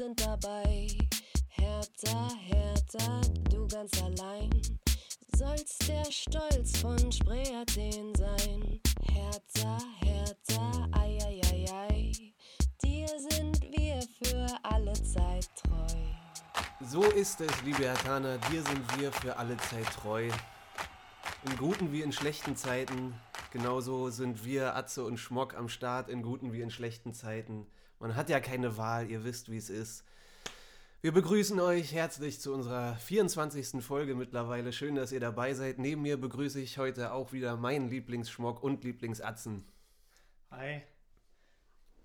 sind dabei. Hertha, Hertha, du ganz allein. Sollst der Stolz von Spree Athen sein. Hertha, Hertha, ei, ei, ei, ei. Dir sind wir für alle Zeit treu. So ist es, liebe Hertaner, dir sind wir für alle Zeit treu. In guten wie in schlechten Zeiten. Genauso sind wir, Atze und Schmock, am Start in guten wie in schlechten Zeiten. Man hat ja keine Wahl, ihr wisst, wie es ist. Wir begrüßen euch herzlich zu unserer 24. Folge mittlerweile. Schön, dass ihr dabei seid. Neben mir begrüße ich heute auch wieder meinen Lieblingsschmock und Lieblingsatzen. Hi.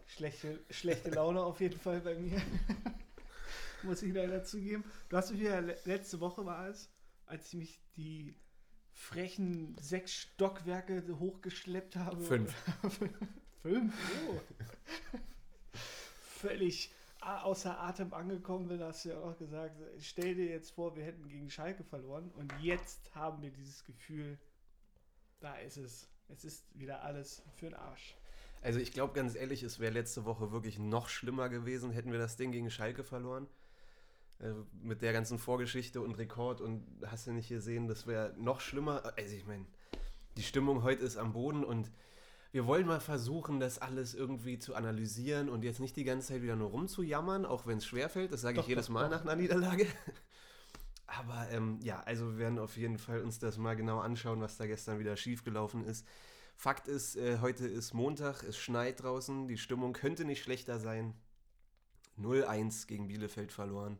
Schlechte, schlechte Laune auf jeden Fall bei mir. Muss ich leider zugeben. Du hast mich ja le- letzte Woche war es, als ich mich die frechen sechs Stockwerke hochgeschleppt habe. Fünf. Fünf? Oh. Völlig a- außer Atem angekommen bin, hast du ja auch gesagt. Stell dir jetzt vor, wir hätten gegen Schalke verloren und jetzt haben wir dieses Gefühl, da ist es. Es ist wieder alles für den Arsch. Also ich glaube ganz ehrlich, es wäre letzte Woche wirklich noch schlimmer gewesen, hätten wir das Ding gegen Schalke verloren. Äh, mit der ganzen Vorgeschichte und Rekord und hast du nicht gesehen, das wäre noch schlimmer. Also ich meine, die Stimmung heute ist am Boden und wir wollen mal versuchen, das alles irgendwie zu analysieren und jetzt nicht die ganze Zeit wieder nur rumzujammern, auch wenn es schwerfällt. Das sage ich Doch, jedes Mal doch. nach einer Niederlage. Aber ähm, ja, also wir werden auf jeden Fall uns das mal genau anschauen, was da gestern wieder schiefgelaufen ist. Fakt ist, äh, heute ist Montag, es schneit draußen, die Stimmung könnte nicht schlechter sein. 0-1 gegen Bielefeld verloren.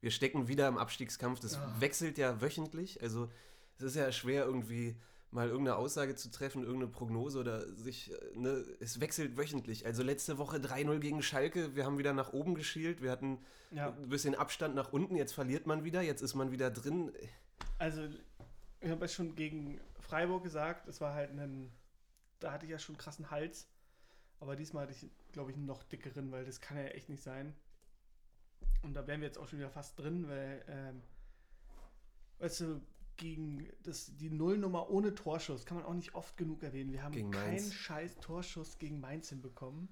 Wir stecken wieder im Abstiegskampf, das Ah. wechselt ja wöchentlich, also es ist ja schwer irgendwie mal irgendeine Aussage zu treffen, irgendeine Prognose oder sich, äh, ne, es wechselt wöchentlich. Also letzte Woche 3-0 gegen Schalke, wir haben wieder nach oben geschielt, wir hatten Ja. ein bisschen Abstand nach unten, jetzt verliert man wieder, jetzt ist man wieder drin. Also, ich habe ja schon gegen Freiburg gesagt, es war halt ein, da hatte ich ja schon einen krassen Hals. Aber diesmal hatte ich, glaube ich, einen noch dickeren, weil das kann ja echt nicht sein. Und da wären wir jetzt auch schon wieder fast drin, weil, ähm, weißt du, gegen das, die Nullnummer ohne Torschuss kann man auch nicht oft genug erwähnen. Wir haben Gegen keinen Mainz. scheiß Torschuss gegen Mainz hinbekommen,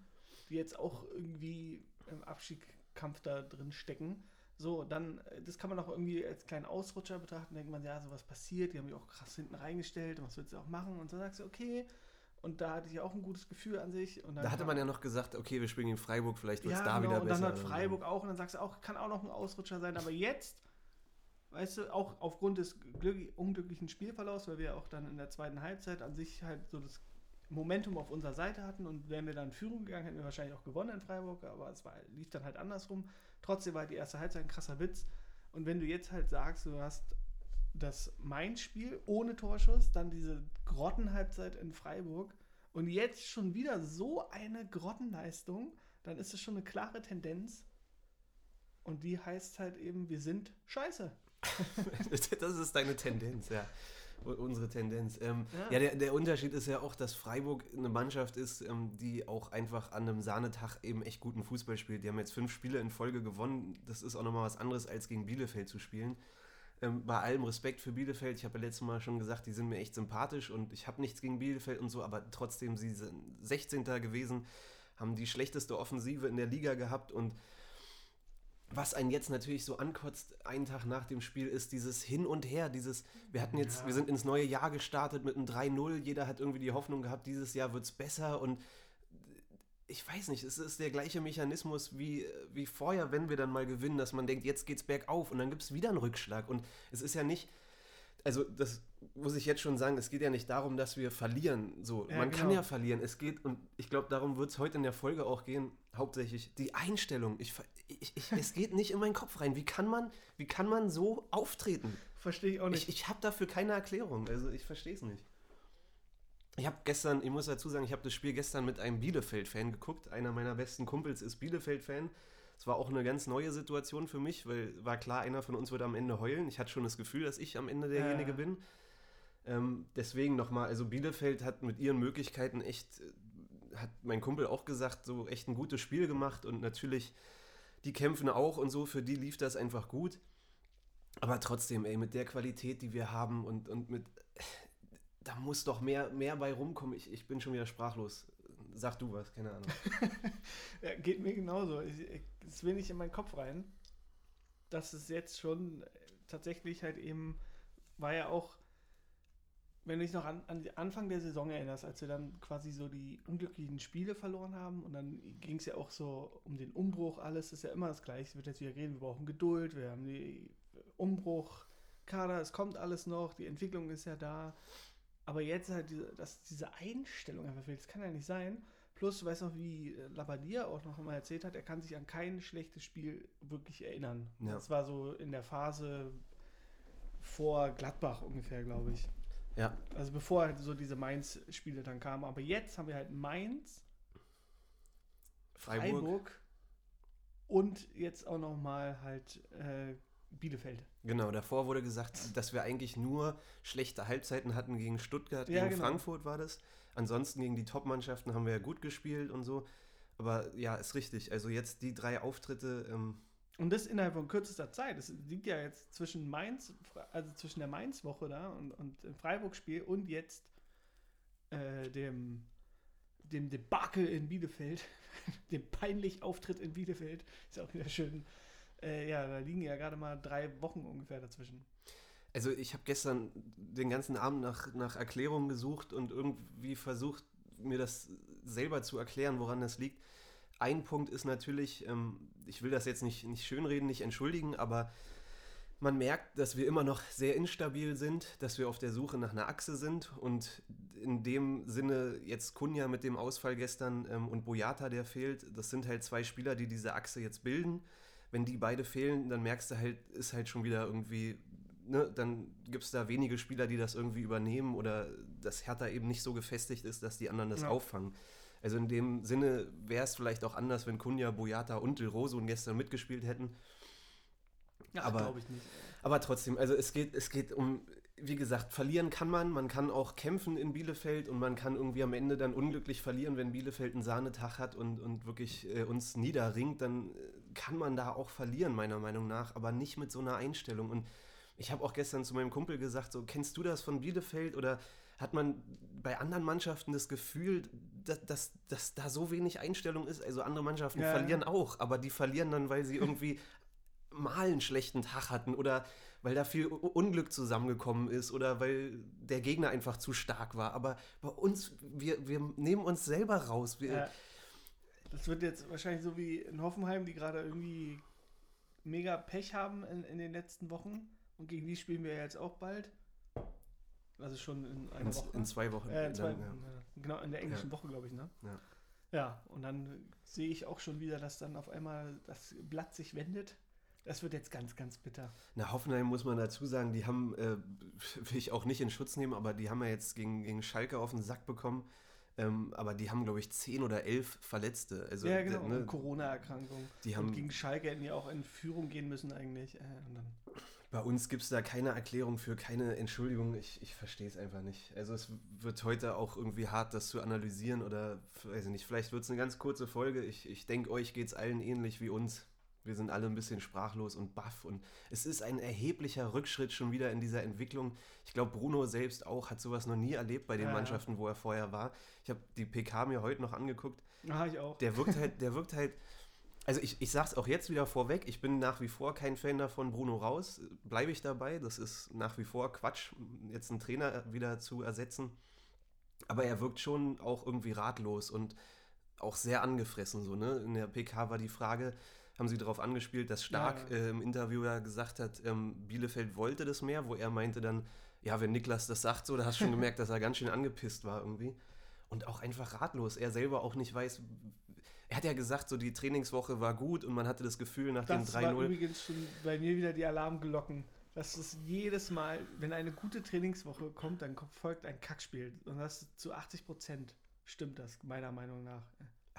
die jetzt auch irgendwie im Abstiegskampf da drin stecken. So, dann, äh, das kann man auch irgendwie als kleinen Ausrutscher betrachten. Denkt man, ja, sowas passiert, die haben mich auch krass hinten reingestellt und was willst du auch machen? Und so sagst du, okay. Und da hatte ich auch ein gutes Gefühl an sich. Und dann Da hatte man ja noch gesagt, okay, wir spielen gegen Freiburg, vielleicht wird es ja, da genau, wieder und besser. dann hat Freiburg auch und dann sagst du auch, kann auch noch ein Ausrutscher sein, aber jetzt, weißt du, auch aufgrund des glück- unglücklichen Spielverlaufs, weil wir auch dann in der zweiten Halbzeit an sich halt so das Momentum auf unserer Seite hatten und wären wir dann in Führung gegangen, hätten wir wahrscheinlich auch gewonnen in Freiburg, aber es war, lief dann halt andersrum. Trotzdem war die erste Halbzeit ein krasser Witz. Und wenn du jetzt halt sagst, du hast das Mainz-Spiel ohne Torschuss, dann diese Grottenhalbzeit in Freiburg und jetzt schon wieder so eine Grottenleistung, dann ist es schon eine klare Tendenz. Und die heißt halt eben, wir sind scheiße. Das ist deine Tendenz, ja. Unsere Tendenz. Ähm, ja, Ja. der, der Unterschied ist ja auch, dass Freiburg eine Mannschaft ist, ähm, die auch einfach an einem Sahnetag eben echt guten Fußball spielt. Die haben jetzt fünf Spiele in Folge gewonnen. Das ist auch nochmal was anderes, als gegen Bielefeld zu spielen. Ähm, bei allem Respekt für Bielefeld, ich habe ja letztes Mal schon gesagt, die sind mir echt sympathisch und ich habe nichts gegen Bielefeld und so, aber trotzdem, sie sind 16. gewesen, haben die schlechteste Offensive in der Liga gehabt und was einen jetzt natürlich so ankotzt, einen Tag nach dem Spiel, ist dieses Hin und Her, dieses, wir hatten jetzt, Ja. wir sind ins neue Jahr gestartet mit einem 3-0, jeder hat irgendwie die Hoffnung gehabt, dieses Jahr wird es besser und ich weiß nicht, es ist der gleiche Mechanismus wie, wie vorher, wenn wir dann mal gewinnen, dass man denkt, jetzt geht's bergauf und dann gibt es wieder einen Rückschlag und es ist ja nicht, also das muss ich jetzt schon sagen, es geht ja nicht darum, dass wir verlieren. So, Ja, man kann genau. ja verlieren. Es geht, und ich glaube, darum wird es heute in der Folge auch gehen, hauptsächlich die Einstellung. Ich, ich, ich, es geht nicht in meinen Kopf rein. Wie kann man, wie kann man so auftreten? Verstehe ich auch nicht. Ich, ich habe dafür keine Erklärung. Also ich verstehe es nicht. Ich habe gestern, ich muss dazu sagen, ich habe das Spiel gestern mit einem Bielefeld-Fan geguckt. Einer meiner besten Kumpels ist Bielefeld-Fan. Es war auch eine ganz neue Situation für mich, weil war klar, einer von uns wird am Ende heulen. Ich hatte schon das Gefühl, dass ich am Ende derjenige Ja. bin. Ähm, deswegen nochmal, also Bielefeld hat mit ihren Möglichkeiten echt, äh, hat mein Kumpel auch gesagt, so echt ein gutes Spiel gemacht und natürlich, die kämpfen auch und so, für die lief das einfach gut. Aber trotzdem, ey, mit der Qualität, die wir haben und, und mit, da muss doch mehr, mehr bei rumkommen. Ich, ich bin schon wieder sprachlos. Sag du was, keine Ahnung. ja, geht mir genauso. Es will nicht in meinen Kopf rein, dass es jetzt schon tatsächlich halt eben, war ja auch, wenn du dich noch an, an den Anfang der Saison erinnerst, als wir dann quasi so die unglücklichen Spiele verloren haben und dann ging es ja auch so um den Umbruch, alles ist ja immer das Gleiche. Es wird jetzt wieder reden, wir brauchen Geduld, wir haben die Umbruch, Kader, es kommt alles noch, die Entwicklung ist ja da. Aber jetzt halt, diese, dass diese Einstellung einfach fehlt, das kann ja nicht sein. Plus, du weißt noch, wie Labadia auch noch mal erzählt hat, er kann sich an kein schlechtes Spiel wirklich erinnern. Ja. Das war so in der Phase vor Gladbach ungefähr, glaube ich. Ja. Also bevor halt so diese Mainz-Spiele dann kamen. Aber jetzt haben wir halt Mainz, Freiburg, Freiburg und jetzt auch noch mal halt äh, Bielefeld. Genau, davor wurde gesagt, dass wir eigentlich nur schlechte Halbzeiten hatten gegen Stuttgart, ja, gegen genau. Frankfurt war das. Ansonsten gegen die Top-Mannschaften haben wir ja gut gespielt und so. Aber ja, ist richtig. Also jetzt die drei Auftritte. Ähm und das innerhalb von kürzester Zeit. Es liegt ja jetzt zwischen Mainz, also zwischen der Mainz-Woche da und, und dem Freiburg-Spiel und jetzt äh, dem, dem Debakel in Bielefeld, dem peinlich Auftritt in Bielefeld. Ist auch wieder schön äh, ja, da liegen ja gerade mal drei Wochen ungefähr dazwischen. Also ich habe gestern den ganzen Abend nach, nach Erklärungen gesucht und irgendwie versucht, mir das selber zu erklären, woran das liegt. Ein Punkt ist natürlich, ähm, ich will das jetzt nicht, nicht schönreden, nicht entschuldigen, aber man merkt, dass wir immer noch sehr instabil sind, dass wir auf der Suche nach einer Achse sind und in dem Sinne jetzt Kunja mit dem Ausfall gestern ähm, und Boyata, der fehlt, das sind halt zwei Spieler, die diese Achse jetzt bilden wenn die beide fehlen, dann merkst du halt, ist halt schon wieder irgendwie, ne, dann gibt es da wenige Spieler, die das irgendwie übernehmen oder dass Hertha eben nicht so gefestigt ist, dass die anderen das ja. auffangen. Also in dem Sinne wäre es vielleicht auch anders, wenn Kunja, Boyata und Del Rosun gestern mitgespielt hätten. Ja, aber, ich nicht. aber trotzdem, also es geht, es geht um wie gesagt, verlieren kann man, man kann auch kämpfen in Bielefeld und man kann irgendwie am Ende dann unglücklich verlieren, wenn Bielefeld einen Sahnetag hat und, und wirklich äh, uns niederringt, dann äh, kann man da auch verlieren, meiner Meinung nach, aber nicht mit so einer Einstellung. Und ich habe auch gestern zu meinem Kumpel gesagt, so, kennst du das von Bielefeld oder hat man bei anderen Mannschaften das Gefühl, dass, dass, dass da so wenig Einstellung ist? Also andere Mannschaften ja. verlieren auch, aber die verlieren dann, weil sie irgendwie mal einen schlechten Tag hatten oder weil da viel Unglück zusammengekommen ist oder weil der Gegner einfach zu stark war. Aber bei uns, wir, wir nehmen uns selber raus. Wir, ja. Das wird jetzt wahrscheinlich so wie in Hoffenheim, die gerade irgendwie mega Pech haben in, in den letzten Wochen. Und gegen die spielen wir jetzt auch bald. Also schon in einer in, Woche. In zwei Wochen. Äh, in zwei, dann, ja. Genau, in der englischen ja. Woche, glaube ich, ne? Ja. Ja, und dann sehe ich auch schon wieder, dass dann auf einmal das Blatt sich wendet das wird jetzt ganz, ganz bitter. Na, Hoffenheim muss man dazu sagen, die haben, äh, will ich auch nicht in Schutz nehmen, aber die haben ja jetzt gegen, gegen Schalke auf den Sack bekommen. Ähm, aber die haben, glaube ich, zehn oder elf Verletzte. Also, ja, genau, ne, Corona-Erkrankung. Die haben, und gegen Schalke hätten ja auch in Führung gehen müssen eigentlich. Äh, bei uns gibt es da keine Erklärung für, keine Entschuldigung. Ich, ich verstehe es einfach nicht. Also es wird heute auch irgendwie hart, das zu analysieren oder, weiß ich nicht, vielleicht wird es eine ganz kurze Folge. Ich, ich denke, euch geht es allen ähnlich wie uns. Wir sind alle ein bisschen sprachlos und baff und es ist ein erheblicher Rückschritt schon wieder in dieser Entwicklung. Ich glaube, Bruno selbst auch hat sowas noch nie erlebt bei den ja, Mannschaften, wo er vorher war. Ich habe die PK mir heute noch angeguckt. Ah, ich auch. Der wirkt halt, der wirkt halt. Also ich, ich sag's auch jetzt wieder vorweg, ich bin nach wie vor kein Fan davon, Bruno raus. Bleibe ich dabei. Das ist nach wie vor Quatsch, jetzt einen Trainer wieder zu ersetzen. Aber er wirkt schon auch irgendwie ratlos und auch sehr angefressen. So, ne? In der PK war die Frage, haben sie darauf angespielt, dass Stark ja, ja. Äh, im Interview ja gesagt hat, ähm, Bielefeld wollte das mehr, wo er meinte dann, ja, wenn Niklas das sagt, so, da hast du schon gemerkt, dass er ganz schön angepisst war irgendwie. Und auch einfach ratlos. Er selber auch nicht weiß. Er hat ja gesagt, so die Trainingswoche war gut und man hatte das Gefühl nach das dem 3-0. Das war übrigens schon bei mir wieder die Alarmglocken. Das ist jedes Mal, wenn eine gute Trainingswoche kommt, dann folgt ein Kackspiel. Und das zu 80 Prozent stimmt das, meiner Meinung nach.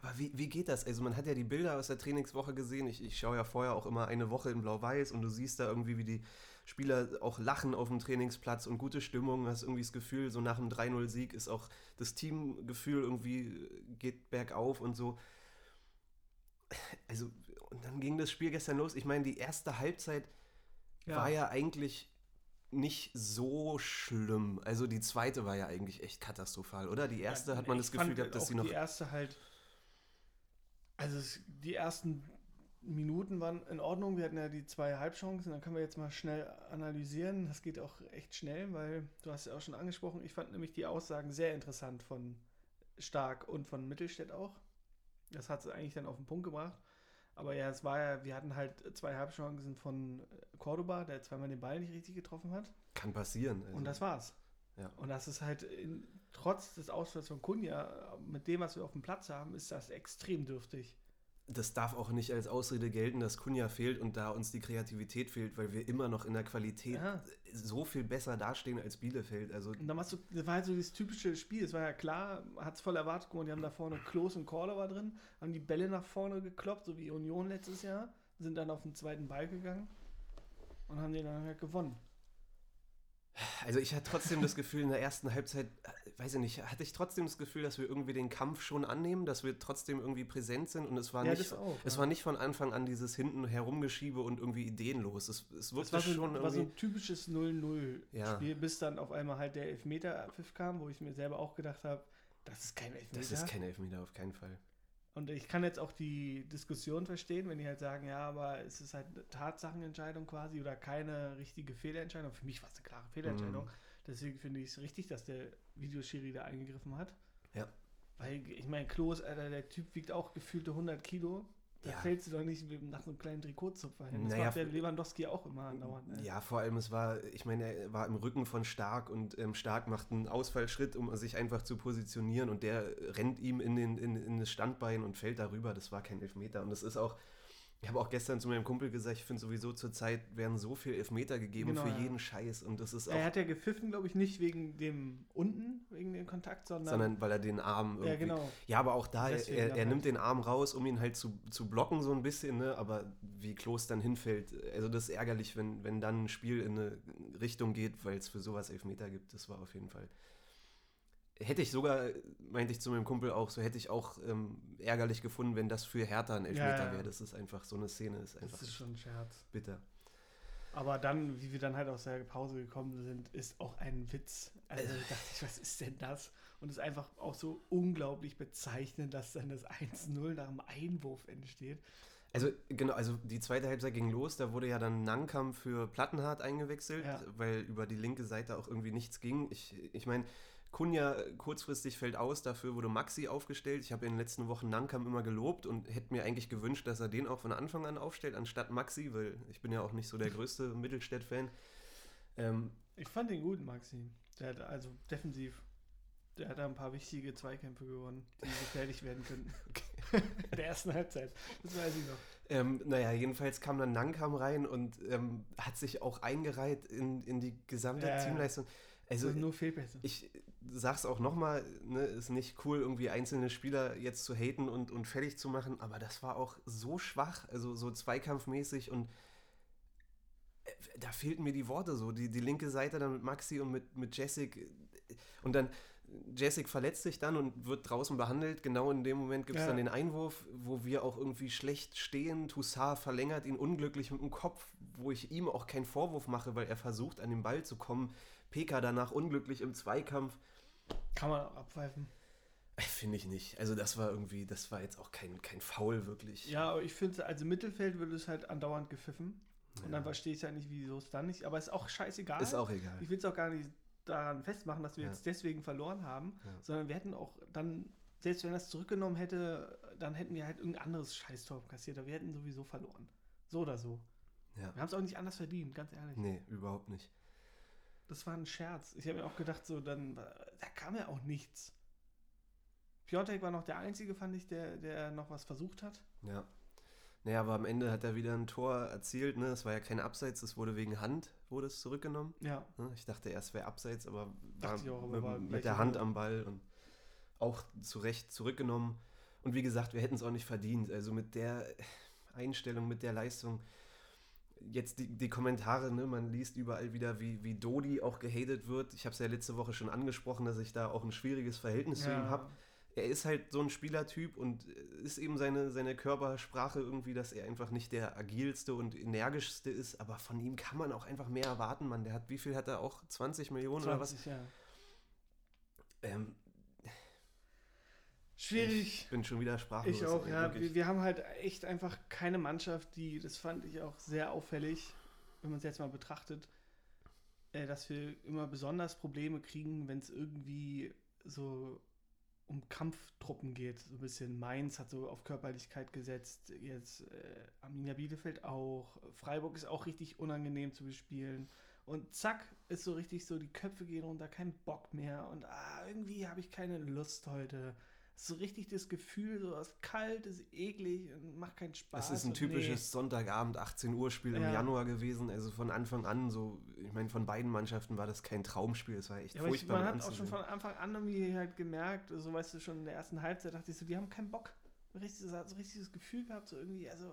Aber wie, wie geht das? Also man hat ja die Bilder aus der Trainingswoche gesehen. Ich, ich schaue ja vorher auch immer eine Woche in Blau-Weiß und du siehst da irgendwie, wie die Spieler auch lachen auf dem Trainingsplatz und gute Stimmung. Hast irgendwie das Gefühl, so nach einem 3-0-Sieg ist auch das Teamgefühl irgendwie geht bergauf und so. Also, und dann ging das Spiel gestern los. Ich meine, die erste Halbzeit ja. war ja eigentlich nicht so schlimm. Also die zweite war ja eigentlich echt katastrophal, oder? Die erste Ja, hat man das Gefühl gehabt, dass sie noch. Die erste halt. Also es, die ersten Minuten waren in Ordnung. Wir hatten ja die zwei Halbchancen. Dann können wir jetzt mal schnell analysieren. Das geht auch echt schnell, weil du hast ja auch schon angesprochen. Ich fand nämlich die Aussagen sehr interessant von Stark und von Mittelstädt auch. Das hat es eigentlich dann auf den Punkt gebracht. Aber ja, es war ja, wir hatten halt zwei Halbchancen von Cordoba, der zweimal den Ball nicht richtig getroffen hat. Kann passieren. Also. Und das war's. Ja. Und das ist halt, in, trotz des Ausfalls von Kunja, mit dem, was wir auf dem Platz haben, ist das extrem dürftig. das darf auch nicht als Ausrede gelten, dass Kunja fehlt und da uns die Kreativität fehlt, weil wir immer noch in der Qualität Ja. so viel besser dastehen als Bielefeld. Also Und dann warst du, das war halt so dieses typische Spiel. Es war ja klar, hat es voll erwartet. Mal, die haben da vorne Klos und Cordova drin, haben die Bälle nach vorne gekloppt, so wie Union letztes Jahr, sind dann auf den zweiten Ball gegangen und haben den dann halt gewonnen. Also ich hatte trotzdem das Gefühl, in der ersten Halbzeit, äh, weiß ich nicht, hatte ich trotzdem das Gefühl, dass wir irgendwie den Kampf schon annehmen, dass wir trotzdem irgendwie präsent sind und es war Ja, nicht, auch, es ja. war nicht von Anfang an dieses hinten herumgeschiebe und irgendwie ideenlos. Es, es wirkte war so, schon war so ein typisches 0-0-Spiel, Ja. bis dann auf einmal halt der Elfmeter-Pfiff kam, wo ich mir selber auch gedacht habe, das ist kein Elfmeter. das ist kein Elfmeter auf keinen Fall. Und ich kann jetzt auch die Diskussion verstehen, wenn die halt sagen, ja, aber es ist halt eine Tatsachenentscheidung quasi oder keine richtige Fehlentscheidung. Für mich war es eine klare Fehlentscheidung. Mhm. Deswegen finde ich es richtig, dass der Videoschiri da eingegriffen hat. Ja. Weil, ich meine, Klos, Alter, der Typ wiegt auch gefühlte 100 Kilo. Da Ja. fällst du doch nicht nach so einem kleinen Trikotzupfer hin. Das Naja, macht der Lewandowski auch immer andauernd. Ne? Ja, vor allem, es war, ich meine, er war im Rücken von Stark und ähm, Stark macht einen Ausfallschritt, um sich einfach zu positionieren und der rennt ihm in, den, in, in das Standbein und fällt darüber. Das war kein Elfmeter. Und das ist auch, ich habe auch gestern zu meinem Kumpel gesagt, ich finde sowieso zur Zeit werden so viel Elfmeter gegeben Genau, für ja. jeden Scheiß und das ist auch, Er hat ja gepfiffen, glaube ich, nicht wegen dem unten, wegen dem Kontakt, sondern. sondern weil er den Arm irgendwie. ja, genau. Ja, aber auch da, Deswegen er, er nimmt den Arm raus, um ihn halt zu, zu blocken, so ein bisschen, ne? aber wie Klos dann hinfällt, also das ist ärgerlich, wenn, wenn dann ein Spiel in eine Richtung geht, weil es für sowas Elfmeter gibt, das war auf jeden Fall. Hätte ich sogar, meinte ich zu meinem Kumpel auch, so hätte ich auch ähm, ärgerlich gefunden, wenn das für Hertha ein Elfmeter Ja, ja. wäre. Das ist einfach, so eine Szene ist einfach Das ist schon ein Scherz. bitter. Aber dann, wie wir dann halt aus der Pause gekommen sind, ist auch ein Witz. Also dachte ich, was ist denn das? Und es ist einfach auch so unglaublich bezeichnend, dass dann das 1-0 nach dem Einwurf entsteht. Also genau, also die zweite Halbzeit ging los, da wurde ja dann Nankam für Plattenhardt eingewechselt, Ja. weil über die linke Seite auch irgendwie nichts ging. Ich, ich meine, Kunja kurzfristig fällt aus, dafür wurde Maxi aufgestellt. Ich habe in den letzten Wochen Nankam immer gelobt und hätte mir eigentlich gewünscht, dass er den auch von Anfang an aufstellt, anstatt Maxi, weil ich bin ja auch nicht so der größte Mittelstädt-Fan. Ähm, Ich fand den gut, Maxi. Der hat also defensiv. Der hat da ein paar wichtige Zweikämpfe gewonnen, die gefährlich werden könnten. In der ersten Halbzeit. Das weiß ich noch. Ähm, naja, jedenfalls kam dann Nankam rein und ähm, hat sich auch eingereiht in, in die gesamte ja. Teamleistung. Also Also nur Fehlpässe. ich sag's auch nochmal, ne, ist nicht cool, irgendwie einzelne Spieler jetzt zu haten und, und fertig zu machen, aber das war auch so schwach, also so zweikampfmäßig und äh, da fehlten mir die Worte so. Die, die linke Seite dann mit Maxi und mit, mit Jessic äh, und dann Jessic verletzt sich dann und wird draußen behandelt. Genau in dem Moment gibt es Ja. dann den Einwurf, wo wir auch irgendwie schlecht stehen. Toussaint verlängert ihn unglücklich mit dem Kopf, wo ich ihm auch keinen Vorwurf mache, weil er versucht, an den Ball zu kommen. Peka danach unglücklich im Zweikampf. Kann man auch abpfeifen. Äh, Finde ich nicht. Also das war irgendwie, das war jetzt auch kein, kein Foul wirklich. Ja, aber ich finde, also Mittelfeld wird es halt andauernd gepfiffen. Und dann verstehe ich halt nicht, wieso es dann nicht. Aber ist auch scheißegal. Ist auch egal. Ich will es auch gar nicht daran festmachen, dass wir Ja. jetzt deswegen verloren haben, Ja. sondern wir hätten auch dann, selbst wenn er es zurückgenommen hätte, dann hätten wir halt irgendein anderes Scheißtor kassiert. Aber wir hätten sowieso verloren. So oder so. Ja. Wir haben es auch nicht anders verdient, ganz ehrlich. Nee, überhaupt nicht. Das war ein Scherz. Ich habe mir auch gedacht, so, dann, da kam ja auch nichts. Piontek war noch der Einzige, fand ich, der, der noch was versucht hat. Ja. Naja, aber am Ende hat er wieder ein Tor erzielt. Ne? Es war ja kein Abseits, es wurde wegen Hand, wurde es zurückgenommen. Ja. Ne? Ich dachte erst wäre Abseits, aber war, auch, aber mit, war mit der. Hand am Ball und auch zu Recht zurückgenommen. Und wie gesagt, wir hätten es auch nicht verdient. Also mit der Einstellung, mit der Leistung. Jetzt die, die Kommentare, ne? man liest überall wieder, wie, wie Dodi auch gehatet wird. Ich habe es ja letzte Woche schon angesprochen, dass ich da auch ein schwieriges Verhältnis zu ihm habe. er ist halt so ein Spielertyp und ist eben seine, seine Körpersprache irgendwie, dass er einfach nicht der agilste und energischste ist, aber von ihm kann man auch einfach mehr erwarten, Mann. Der hat, wie viel hat er auch? 20 Millionen 20, oder was? Ja. Ähm, Schwierig. ich bin schon wieder sprachlos. Ich auch, ja. Wir, wir haben halt echt einfach keine Mannschaft, die, das fand ich auch sehr auffällig, wenn man es jetzt mal betrachtet, äh, dass wir immer besonders Probleme kriegen, wenn es irgendwie so um Kampftruppen geht. So ein bisschen Mainz hat so auf Körperlichkeit gesetzt, jetzt äh, Arminia Bielefeld auch, Freiburg ist auch richtig unangenehm zu bespielen. Und zack, ist so richtig so, die Köpfe gehen runter, kein Bock mehr und ah, irgendwie habe ich keine Lust heute. So richtig das Gefühl, so es ist kalt, es ist eklig und macht keinen Spaß. Es ist ein typisches Sonntagabend 18 Uhr Spiel im Ja. Januar gewesen. Also von Anfang an so, ich meine, von beiden Mannschaften war das kein Traumspiel. Es war echt Ja, aber ich, furchtbar. man hat auch schon von Anfang an irgendwie halt gemerkt, so weißt du, schon in der ersten Halbzeit dachte ich so, die haben keinen Bock. Richtig, so so richtig das Gefühl gehabt, so irgendwie, also.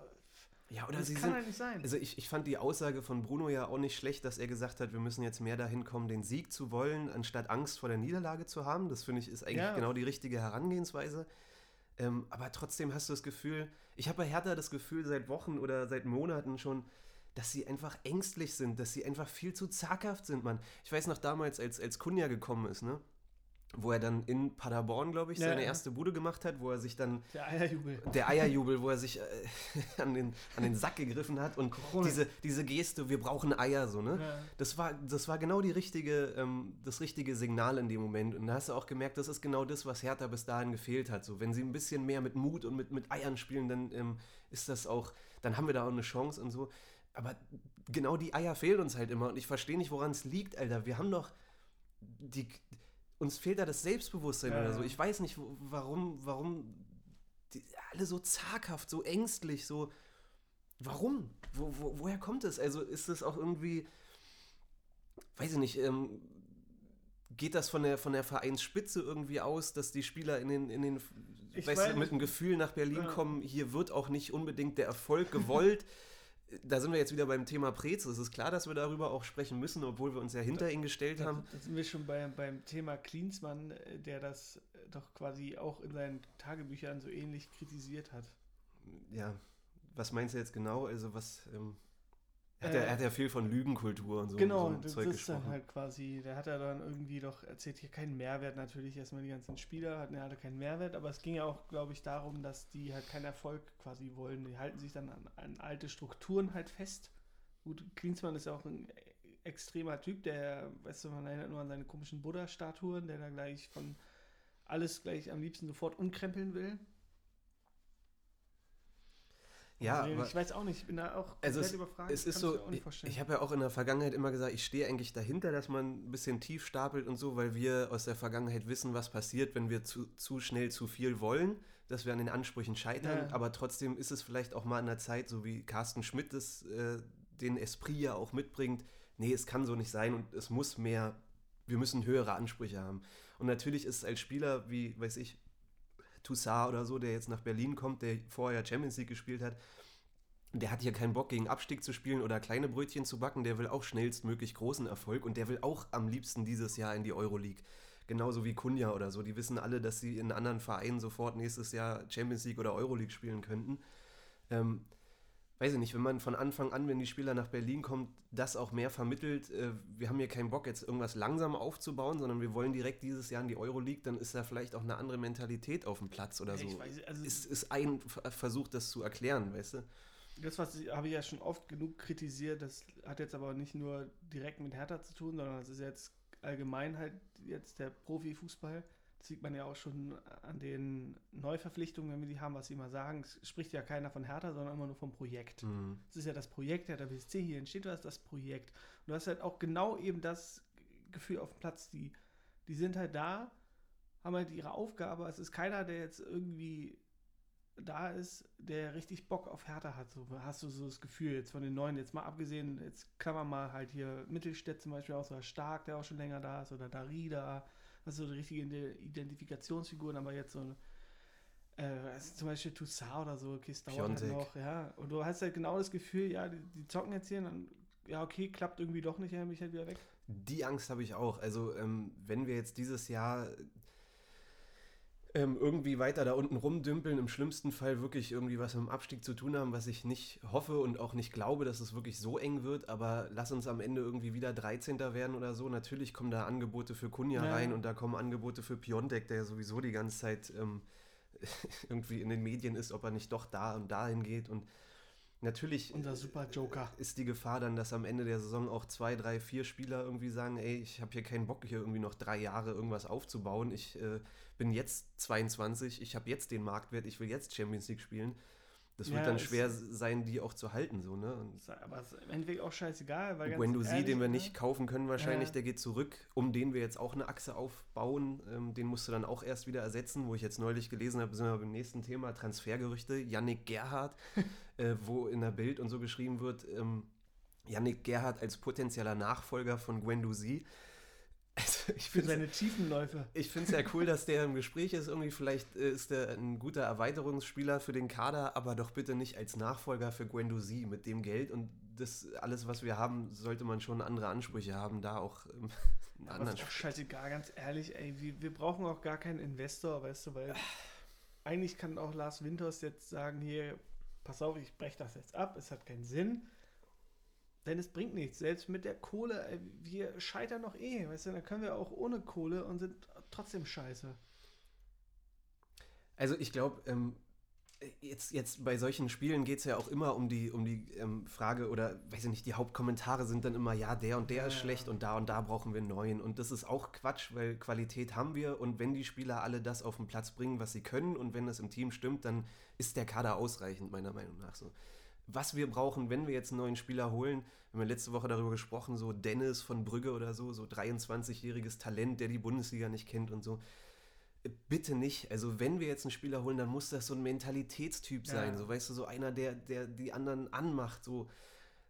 Ja, oder das sie kann sind, halt nicht sein. Also ich, ich fand die Aussage von Bruno ja auch nicht schlecht, dass er gesagt hat, wir müssen jetzt mehr dahin kommen, den Sieg zu wollen, anstatt Angst vor der Niederlage zu haben. Das finde ich ist eigentlich Ja. genau die richtige Herangehensweise. Ähm, aber trotzdem hast du das Gefühl, ich habe bei Hertha das Gefühl seit Wochen oder seit Monaten schon, dass sie einfach ängstlich sind, dass sie einfach viel zu zaghaft sind, Mann. Ich weiß noch damals, als, als Kunja gekommen ist, ne? Wo er dann in Paderborn, glaube ich, Ja, seine ja. erste Bude gemacht hat, wo er sich dann der Eierjubel. der Eierjubel, wo er sich äh, an, den, an den Sack gegriffen hat und diese, diese Geste, wir brauchen Eier, so, ne? Ja. Das war, das war genau die richtige, ähm, das richtige Signal in dem Moment. Und da hast du auch gemerkt, das ist genau das, was Hertha bis dahin gefehlt hat. So, wenn sie ein bisschen mehr mit Mut und mit, mit Eiern spielen, dann ähm, ist das auch, dann haben wir da auch eine Chance und so. Aber genau die Eier fehlen uns halt immer. Und ich verstehe nicht, woran es liegt, Alter. Wir haben doch die. Uns fehlt da das Selbstbewusstsein Ja, oder so. Ich weiß nicht, warum, warum alle so zaghaft, so ängstlich, so. Warum? Wo, wo, woher kommt es? Also ist es auch irgendwie, weiß ich nicht, ähm, geht das von der, von der Vereinsspitze irgendwie aus, dass die Spieler in den, in den Ich weißt weiß- du, mit dem Gefühl nach Berlin Ja. kommen, hier wird auch nicht unbedingt der Erfolg gewollt. da sind wir jetzt wieder beim Thema Prez. Es ist klar, dass wir darüber auch sprechen müssen, obwohl wir uns ja hinter ihn gestellt Da, haben. da sind wir schon bei, beim Thema Klinsmann, äh, der das doch quasi auch in seinen Tagebüchern so ähnlich kritisiert hat. Ja, was meinst du jetzt genau? Also was, ähm, er, hat Äh, ja, er hat ja viel von Lügenkultur und so, genau, so das Zeug ist dann gesprochen. halt quasi, der hat ja dann irgendwie doch erzählt, hier keinen Mehrwert natürlich, erstmal die ganzen Spieler hatten ja alle keinen Mehrwert, aber es ging ja auch, glaube ich, darum, dass die halt keinen Erfolg quasi wollen. Die halten sich dann an, an alte Strukturen halt fest. Gut, Klinsmann ist ja auch ein extremer Typ, der, weißt du, man erinnert nur an seine komischen Buddha-Statuen, der da gleich von alles gleich am liebsten sofort umkrempeln will. Ja, Also, aber ich weiß auch nicht, ich bin da auch Also es- überfragt. es ist so, ich, ich habe ja auch in der Vergangenheit immer gesagt, ich stehe eigentlich dahinter, dass man ein bisschen tief stapelt und so, weil wir aus der Vergangenheit wissen, was passiert, wenn wir zu, zu schnell zu viel wollen, dass wir an den Ansprüchen scheitern. Ja. Aber trotzdem ist es vielleicht auch mal an der Zeit, so wie Carsten Schmidt es, äh, den Esprit ja auch mitbringt, nee, es kann so nicht sein und es muss mehr, wir müssen höhere Ansprüche haben. Und natürlich ist es als Spieler wie, weiß ich, Toussaint oder so, der jetzt nach Berlin kommt, der vorher Champions League gespielt hat, der hat hier keinen Bock, gegen Abstieg zu spielen oder kleine Brötchen zu backen. Der will auch schnellstmöglich großen Erfolg und der will auch am liebsten dieses Jahr in die Euroleague. Genauso wie Kunja oder so. Die wissen alle, dass sie in anderen Vereinen sofort nächstes Jahr Champions League oder Euroleague spielen könnten. Ähm, weiß ich nicht, wenn man von Anfang an, wenn die Spieler nach Berlin kommt, das auch mehr vermittelt, äh, wir haben hier keinen Bock, jetzt irgendwas langsam aufzubauen, sondern wir wollen direkt dieses Jahr in die Euroleague, dann ist da vielleicht auch eine andere Mentalität auf dem Platz oder so. Ich weiß, also ist, ist ein Versuch, das zu erklären, weißt du? Das, was ich, habe ich ja schon oft genug kritisiert, das hat jetzt aber nicht nur direkt mit Hertha zu tun, sondern das ist jetzt allgemein halt jetzt der Profifußball. Das sieht man ja auch schon an den Neuverpflichtungen, wenn wir die haben, was sie immer sagen. Es spricht ja keiner von Hertha, sondern immer nur vom Projekt. Mhm. Es ist ja das Projekt, Hertha BSC, hier entsteht was, das Projekt. Und du hast halt auch genau eben das Gefühl auf dem Platz, die, die sind halt da, haben halt ihre Aufgabe. Es ist keiner, der jetzt irgendwie da ist, der richtig Bock auf Hertha hat. So hast du so das Gefühl jetzt von den Neuen, jetzt mal abgesehen, jetzt klammern mal halt hier Mittelstädt zum Beispiel aus, oder Stark, der auch schon länger da ist, oder Darida. Das sind so die richtigen Identifikationsfiguren, aber jetzt so ein äh, zum Beispiel Toussaint oder so, okay, es dauert halt noch, ja. Und du hast halt genau das Gefühl, ja, die, die zocken jetzt hier und dann, ja, okay, klappt irgendwie doch nicht, ja, bin ich halt wieder weg. Die Angst habe ich auch. Also, ähm, wenn wir jetzt dieses Jahr. Ähm, irgendwie weiter da unten rumdümpeln, im schlimmsten Fall wirklich irgendwie was mit dem Abstieg zu tun haben, was ich nicht hoffe und auch nicht glaube, dass es wirklich so eng wird, aber lass uns am Ende irgendwie wieder 13. werden oder so. Natürlich kommen da Angebote für Kunja Ja. rein und da kommen Angebote für Piontek, der ja sowieso die ganze Zeit ähm, irgendwie in den Medien ist, ob er nicht doch da und dahin geht und natürlich Unser super Joker. ist die Gefahr dann, dass am Ende der Saison auch zwei, drei, vier Spieler irgendwie sagen, ey, ich habe hier keinen Bock, hier irgendwie noch drei Jahre irgendwas aufzubauen. Ich äh, bin jetzt 22, ich habe jetzt den Marktwert, ich will jetzt Champions League spielen. Das wird Ja, dann es- sein, die auch zu halten, so, ne? Und Aber es ist im Endeffekt auch scheißegal, weil Guendouzi, ehrlich, den wir ne? nicht kaufen können wahrscheinlich, Ja. der geht zurück, um den wir jetzt auch eine Achse aufbauen. Ähm, den musst du dann auch erst wieder ersetzen, wo ich jetzt neulich gelesen habe, sind wir beim nächsten Thema, Transfergerüchte, Yannick Gerhardt, äh, wo in der Bild und so geschrieben wird, ähm, Yannick Gerhardt als potenzieller Nachfolger von Guendouzi. Also ich Für finde seine Tiefenläufe. ich finde es ja cool, dass der im Gespräch ist. Irgendwie vielleicht äh, ist er ein guter Erweiterungsspieler für den Kader, aber doch bitte nicht als Nachfolger für Guendouzi mit dem Geld und das alles, was wir haben, sollte man schon andere Ansprüche haben, da auch ähm, einen Aber anderen ist scheißegal, ganz ehrlich, ey, wir, wir brauchen auch gar keinen Investor, weißt du, weil eigentlich kann auch Lars Winters jetzt sagen, hier, pass auf, ich breche das jetzt ab, es hat keinen Sinn. Denn es bringt nichts. Selbst mit der Kohle, ey, wir scheitern noch eh, weißt du, dann können wir auch ohne Kohle und sind trotzdem scheiße. Also ich glaube, ähm, jetzt, jetzt bei solchen Spielen geht es ja auch immer um die, um die ähm, Frage oder, weiß ich nicht, die Hauptkommentare sind dann immer, ja, der und der Ja, ist ja. schlecht und da und da brauchen wir einen neuen. Und das ist auch Quatsch, weil Qualität haben wir und wenn die Spieler alle das auf den Platz bringen, was sie können und wenn das im Team stimmt, dann ist der Kader ausreichend, meiner Meinung nach so. Was wir brauchen, wenn wir jetzt einen neuen Spieler holen, wir haben ja letzte Woche darüber gesprochen, so Dennis von Brügge oder so, so 23-jähriges Talent, der die Bundesliga nicht kennt und so. Bitte nicht. Also wenn wir jetzt einen Spieler holen, dann muss das so ein Mentalitätstyp Ja. sein. So, weißt du, so einer, der, der die anderen anmacht. So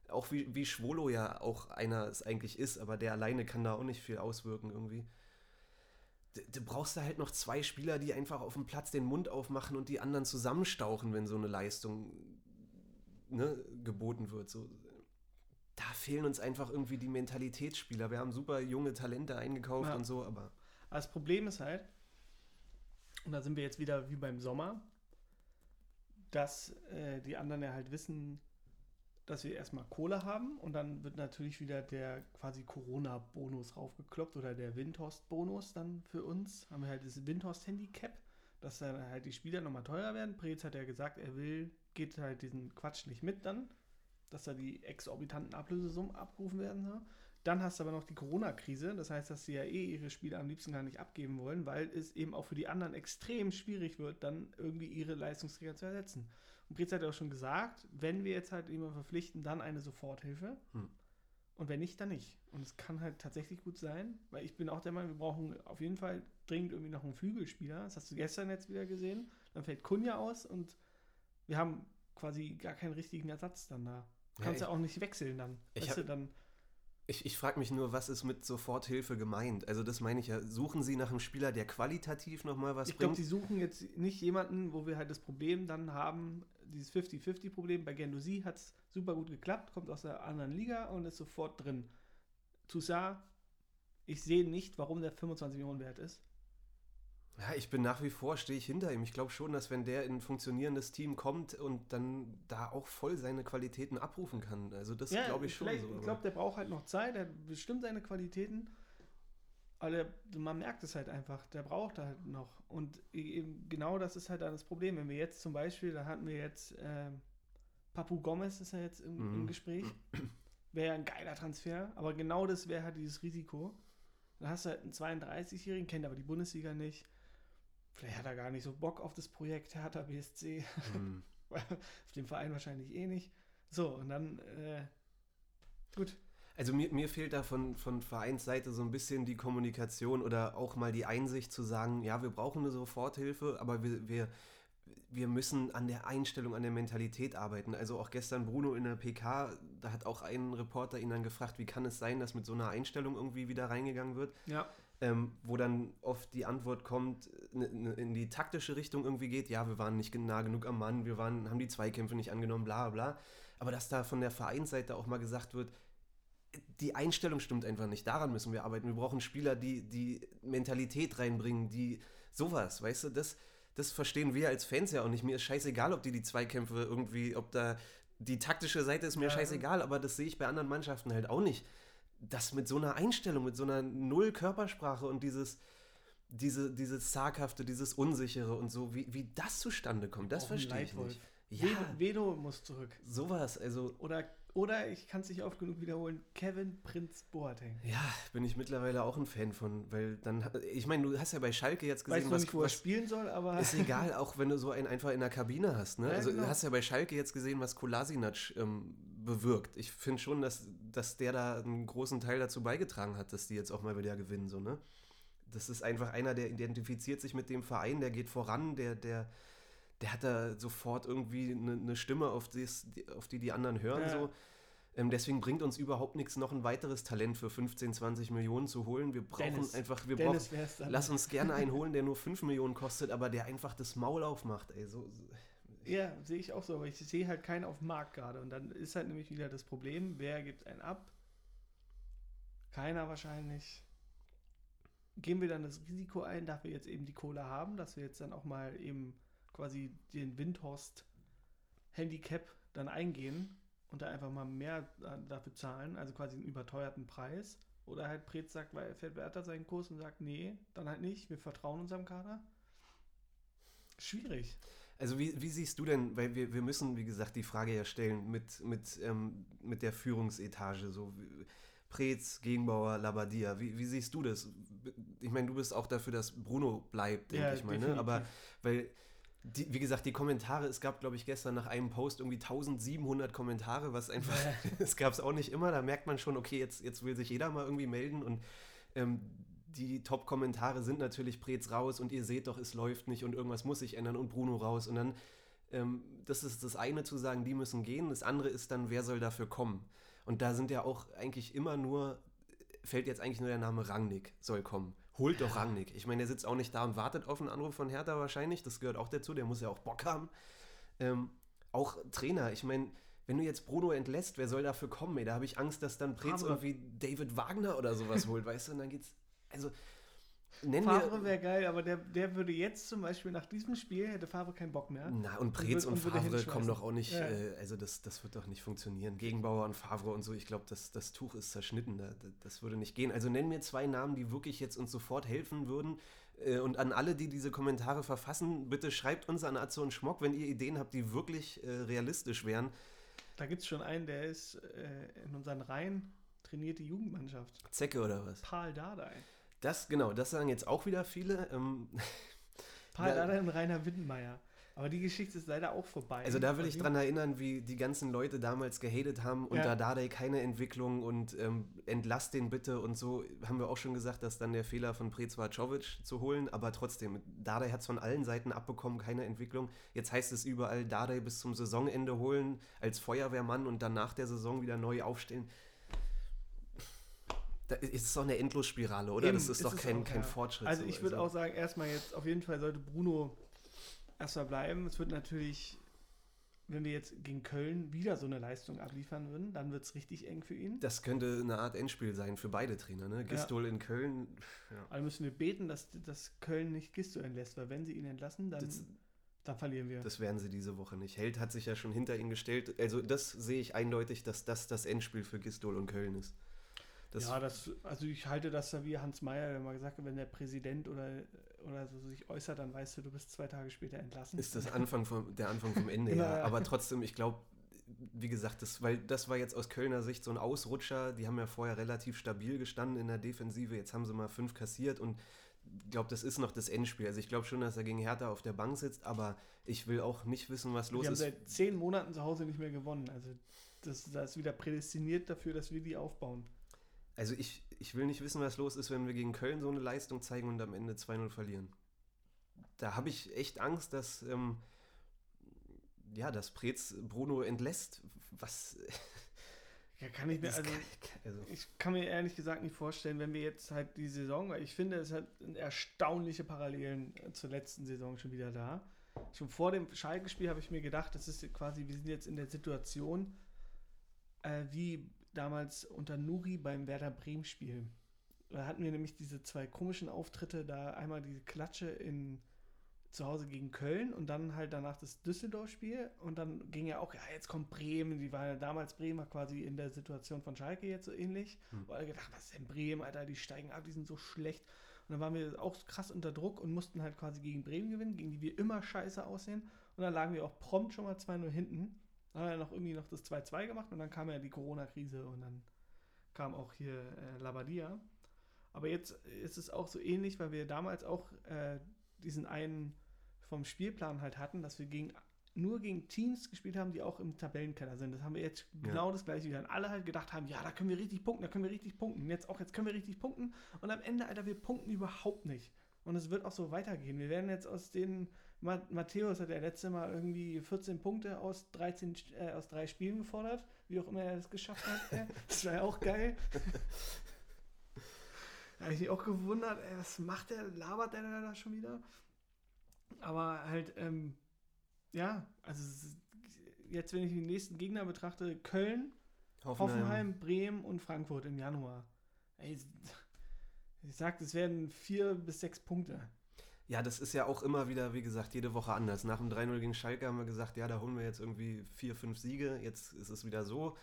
auch wie, wie Schwolo ja auch einer es eigentlich ist, aber der alleine kann da auch nicht viel auswirken irgendwie. Du brauchst da halt noch zwei Spieler, die einfach auf dem Platz den Mund aufmachen und die anderen zusammenstauchen, wenn so eine Leistung ne, geboten wird. So, da fehlen uns einfach irgendwie die Mentalitätsspieler. Wir haben super junge Talente eingekauft Ja. und so, aber das Problem ist halt, und da sind wir jetzt wieder wie beim Sommer, dass äh, die anderen ja halt wissen, dass wir erstmal Kohle haben und dann wird natürlich wieder der quasi Corona-Bonus raufgekloppt oder der Windhorst-Bonus dann für uns. Haben wir halt das Windhorst-Handicap, dass dann halt die Spieler nochmal teurer werden. Preetz hat ja gesagt, er will, geht halt diesen Quatsch nicht mit dann, dass da die exorbitanten Ablösesummen abgerufen werden. So. Dann hast du aber noch die Corona-Krise. Das heißt, dass sie ja eh ihre Spiele am liebsten gar nicht abgeben wollen, weil es eben auch für die anderen extrem schwierig wird, dann irgendwie ihre Leistungsträger zu ersetzen. Und Brez hat ja auch schon gesagt, wenn wir jetzt halt jemanden verpflichten, dann eine Soforthilfe. Hm. Und wenn nicht, dann nicht. Und es kann halt tatsächlich gut sein, weil ich bin auch der Meinung, wir brauchen auf jeden Fall dringend irgendwie noch einen Flügelspieler. Das hast du gestern jetzt wieder gesehen. Dann fällt Kunja aus und wir haben quasi gar keinen richtigen Ersatz dann da. Du Ja, kannst ja, ich- auch nicht wechseln dann. Ich weißt hab- du, dann Ich, ich frage mich nur, was ist mit Soforthilfe gemeint? Also das meine ich ja. Suchen Sie nach einem Spieler, der qualitativ nochmal was Ich glaube, bringt? die suchen jetzt nicht jemanden, wo wir halt das Problem dann haben, dieses 50-50-Problem. Bei Gendosi hat es super gut geklappt, kommt aus der anderen Liga und ist sofort drin. Toussaint, ich sehe nicht, warum der 25 Millionen wert ist. Ja, ich bin nach wie vor, stehe ich hinter ihm. Ich glaube schon, dass wenn der in ein funktionierendes Team kommt und dann da auch voll seine Qualitäten abrufen kann. Also das glaube ich schon so. Ich glaube, der braucht halt noch Zeit, der hat bestimmt seine Qualitäten. Aber der, man merkt es halt einfach, der braucht halt noch. Und eben genau das ist halt dann das Problem. Wenn wir jetzt zum Beispiel, da hatten wir jetzt, ähm, Papu Gomez ist ja jetzt im, im Mhm. Gespräch. Wäre ja ein geiler Transfer, aber genau das wäre halt dieses Risiko. Dann hast du halt einen 32-Jährigen, kennt aber die Bundesliga nicht. Vielleicht hat er gar nicht so Bock auf das Projekt Hertha BSC. Hm. auf dem Verein wahrscheinlich eh nicht. So, und dann, äh, gut. Also mir, mir fehlt da von, von Vereinsseite so ein bisschen die Kommunikation oder auch mal die Einsicht zu sagen, ja, wir brauchen eine Soforthilfe, aber wir, wir, wir müssen an der Einstellung, an der Mentalität arbeiten. Also auch gestern Bruno in der PK, da hat auch ein Reporter ihn dann gefragt, wie kann es sein, dass mit so einer Einstellung irgendwie wieder reingegangen wird. Ja. Ähm, wo dann oft die Antwort kommt, ne, in die taktische Richtung irgendwie geht, ja, wir waren nicht nah genug am Mann, wir waren, haben die Zweikämpfe nicht angenommen, bla bla. Aber dass da von der Vereinsseite auch mal gesagt wird, die Einstellung stimmt einfach nicht, daran müssen wir arbeiten. Wir brauchen Spieler, die die Mentalität reinbringen, die Sowas, weißt du, das, das verstehen wir als Fans ja auch nicht. Mir ist scheißegal, ob die die Zweikämpfe irgendwie, ob da die taktische Seite ist mir Ja. scheißegal, aber das sehe ich bei anderen Mannschaften halt auch nicht. Das mit so einer Einstellung, mit so einer Null Körpersprache und dieses, diese, dieses Zaghafte, dieses Unsichere und so, wie, wie das zustande kommt, das Auch verstehe ich nicht. Ja, Vedo muss zurück. sowas, also Oder, oder ich kann es nicht oft genug wiederholen, Kevin Prinz Boateng. Ja, bin ich mittlerweile auch ein Fan von, weil dann, ich meine, du hast ja bei Schalke jetzt Weiß gesehen, noch was, nicht, wo was spielen soll, aber ist egal, auch wenn du so einen einfach in der Kabine hast, ne? Ja, also genau. du hast ja bei Schalke jetzt gesehen, was Kolasinac ähm, bewirkt. Ich finde schon, dass, dass der da einen großen Teil dazu beigetragen hat, dass die jetzt auch mal wieder gewinnen, so, ne? Das ist einfach einer, der identifiziert sich mit dem Verein, der geht voran, der, der, der hat da sofort irgendwie eine, eine Stimme, auf, das, auf die die anderen hören, Ja. so. Ähm, deswegen bringt uns überhaupt nichts, noch ein weiteres Talent für 15, 20 Millionen zu holen. Wir brauchen Dennis. einfach, wir brauchen, Dennis dann. lass uns gerne einen holen, der nur 5 Millionen kostet, aber der einfach das Maul aufmacht, ey. So, so. Ja, sehe ich auch so, aber ich sehe halt keinen auf dem Markt gerade. Und dann ist halt nämlich wieder das Problem, wer gibt einen ab? Keiner wahrscheinlich. Gehen wir dann das Risiko ein, dass wir jetzt eben die Kohle haben, dass wir jetzt dann auch mal eben quasi den Windhorst Handicap dann eingehen und da einfach mal mehr äh, dafür zahlen, also quasi einen überteuerten Preis. Oder halt Pretz sagt, weil er verwertet seinen Kurs und sagt, nee, dann halt nicht, wir vertrauen unserem Kader. Schwierig. Also wie, wie siehst du denn, weil wir, wir müssen, wie gesagt, die Frage ja stellen mit, mit, ähm, mit der Führungsetage, so Preetz, Gegenbauer, Labadia, wie, wie siehst du das? Ich meine, du bist auch dafür, dass Bruno bleibt, denke Ja, ich mal, ne? definitiv. aber weil, die, wie gesagt, die Kommentare, es gab, glaube ich, gestern nach einem Post irgendwie 1700 Kommentare, was einfach, das gab es auch nicht immer, da merkt man schon, okay, jetzt, jetzt will sich jeder mal irgendwie melden und ähm, die Top-Kommentare sind natürlich Preetz raus und ihr seht doch, es läuft nicht und irgendwas muss sich ändern und Bruno raus und dann, ähm, das ist das eine zu sagen, die müssen gehen, das andere ist dann, wer soll dafür kommen? Und da sind ja auch eigentlich immer nur, fällt jetzt eigentlich nur der Name Rangnick, soll kommen. Holt doch Rangnick. Ich meine, der sitzt auch nicht da und wartet auf einen Anruf von Hertha wahrscheinlich, das gehört auch dazu, der muss ja auch Bock haben. Ähm, auch Trainer, ich meine, wenn du jetzt Bruno entlässt, wer soll dafür kommen? Ey? Da habe ich Angst, dass dann Favre. irgendwie David Wagner oder sowas holt, weißt du? Und dann geht's. Also, nennen Favre wäre geil, aber der, der würde jetzt zum Beispiel nach diesem Spiel, hätte Favre keinen Bock mehr. Na, und Preetz würd- und, und Favre kommen doch auch nicht. Ja. Äh, also, das, das wird doch nicht funktionieren. Gegenbauer und Favre und so, ich glaube, das, das Tuch ist zerschnitten. Da, da- das würde nicht gehen. Also, nenn mir zwei Namen, die wirklich jetzt uns sofort helfen würden. Äh, Und an alle, die diese Kommentare verfassen, bitte schreibt uns an Atze und Schmock, wenn ihr Ideen habt, die wirklich äh, realistisch wären. Da gibt es schon einen, der ist äh, in unseren Reihen, trainiert die Jugendmannschaft. Zecke oder was? Paul Dardai. Das, genau, das sagen jetzt auch wieder viele. Ähm. Dardai und Rainer Wittenmeier. Aber die Geschichte ist leider auch vorbei. Also da will ich dran erinnern, wie die ganzen Leute damals gehatet haben, unter Ja. Dardai keine Entwicklung und ähm, entlasst den bitte und so. Haben wir auch schon gesagt, dass dann der Fehler von Prez war, Czovic zu holen, aber trotzdem, Dardai hat es von allen Seiten abbekommen, keine Entwicklung. Jetzt heißt es überall, Dardai bis zum Saisonende holen als Feuerwehrmann und dann nach der Saison wieder neu aufstellen. Da ist es doch eine Endlosspirale, oder? Eben, das ist, ist doch kein, auch, kein ja. Fortschritt. Also so. ich würde auch sagen, erstmal jetzt auf jeden Fall sollte Bruno erstmal bleiben. Es wird natürlich, wenn wir jetzt gegen Köln wieder so eine Leistung abliefern würden, dann wird es richtig eng für ihn. Das könnte eine Art Endspiel sein für beide Trainer, ne? Gistol in Köln. Ja. Also müssen wir beten, dass, dass Köln nicht Gisto entlässt, weil wenn sie ihn entlassen, dann, Das- dann verlieren wir. Das werden sie diese Woche nicht. Held hat sich ja schon hinter ihn gestellt. Also das sehe ich eindeutig, dass das das Endspiel für Gistol und Köln ist. Das, ja, das, also ich halte das da wie Hans Meyer, der mal gesagt hat, wenn der Präsident oder, oder so sich äußert, dann weißt du, du bist zwei Tage später entlassen. ist das Anfang vom, der Anfang vom Ende, ja. ja. Aber trotzdem, ich glaube, wie gesagt, das, weil das war jetzt aus Kölner Sicht so ein Ausrutscher. Die haben ja vorher relativ stabil gestanden in der Defensive. Jetzt haben sie mal fünf kassiert und ich glaube, das ist noch das Endspiel. Also ich glaube schon, dass er gegen Hertha auf der Bank sitzt, aber ich will auch nicht wissen, was los die haben ist. seit zehn Monaten zu Hause nicht mehr gewonnen. Also das, das ist wieder prädestiniert dafür, dass wir die aufbauen. Also ich, ich will nicht wissen, was los ist, wenn wir gegen Köln so eine Leistung zeigen und am Ende 2-0 verlieren. Da habe ich echt Angst, dass, ähm, ja, dass Preetz Bruno entlässt. Was. Ja, kann ich mir, also kann- also, ich kann mir ehrlich gesagt nicht vorstellen, wenn wir jetzt halt die Saison, weil ich finde, es hat erstaunliche Parallelen äh, zur letzten Saison schon wieder da. Schon vor dem Schalke-Spiel habe ich mir gedacht, das ist quasi, wir sind jetzt in der Situation, äh, wie damals unter Nuri beim Werder Bremen-Spiel. da hatten wir nämlich diese zwei komischen Auftritte, da einmal diese Klatsche in zu Hause gegen Köln und dann halt danach das Düsseldorf-Spiel und dann ging ja auch, ja, jetzt kommt Bremen, die war ja damals Bremer quasi in der Situation von Schalke jetzt so ähnlich. Hm. Wo alle gedacht, was ist denn Bremen, Alter, die steigen ab, die sind so schlecht. Und dann waren wir auch krass unter Druck und mussten halt quasi gegen Bremen gewinnen, gegen die wir immer scheiße aussehen. Und dann lagen wir auch prompt schon mal 2-0 hinten. Dann haben wir noch irgendwie noch das 2-2 gemacht und dann kam ja die Corona-Krise und dann kam auch hier äh, Labadia. Aber jetzt ist es auch so ähnlich, weil wir damals auch äh, diesen einen vom Spielplan halt hatten, dass wir gegen, nur gegen Teams gespielt haben, die auch im Tabellenkeller sind. Das haben wir jetzt ja. genau das gleiche wieder. Und alle halt gedacht haben, ja, da können wir richtig punkten, da können wir richtig punkten. Und jetzt auch, jetzt können wir richtig punkten. Und am Ende, Alter, wir punkten überhaupt nicht. Und es wird auch so weitergehen. Wir werden jetzt aus den, Matthäus hat ja letzte Mal irgendwie 14 Punkte aus 13, äh, aus drei Spielen gefordert, wie auch immer er das geschafft hat. Das war ja auch geil. Da habe ich mich auch gewundert, ey, was macht der, labert der da schon wieder? Aber halt, ähm, ja, also jetzt, wenn ich die nächsten Gegner betrachte, Köln, Hoffenheim, Hoffenheim Bremen und Frankfurt im Januar. Ey, ich sag, es werden vier bis sechs Punkte. Ja, das ist ja auch immer wieder, wie gesagt, jede Woche anders. Nach dem 3-0 gegen Schalke haben wir gesagt, ja, da holen wir jetzt irgendwie vier, fünf Siege. Jetzt ist es wieder so.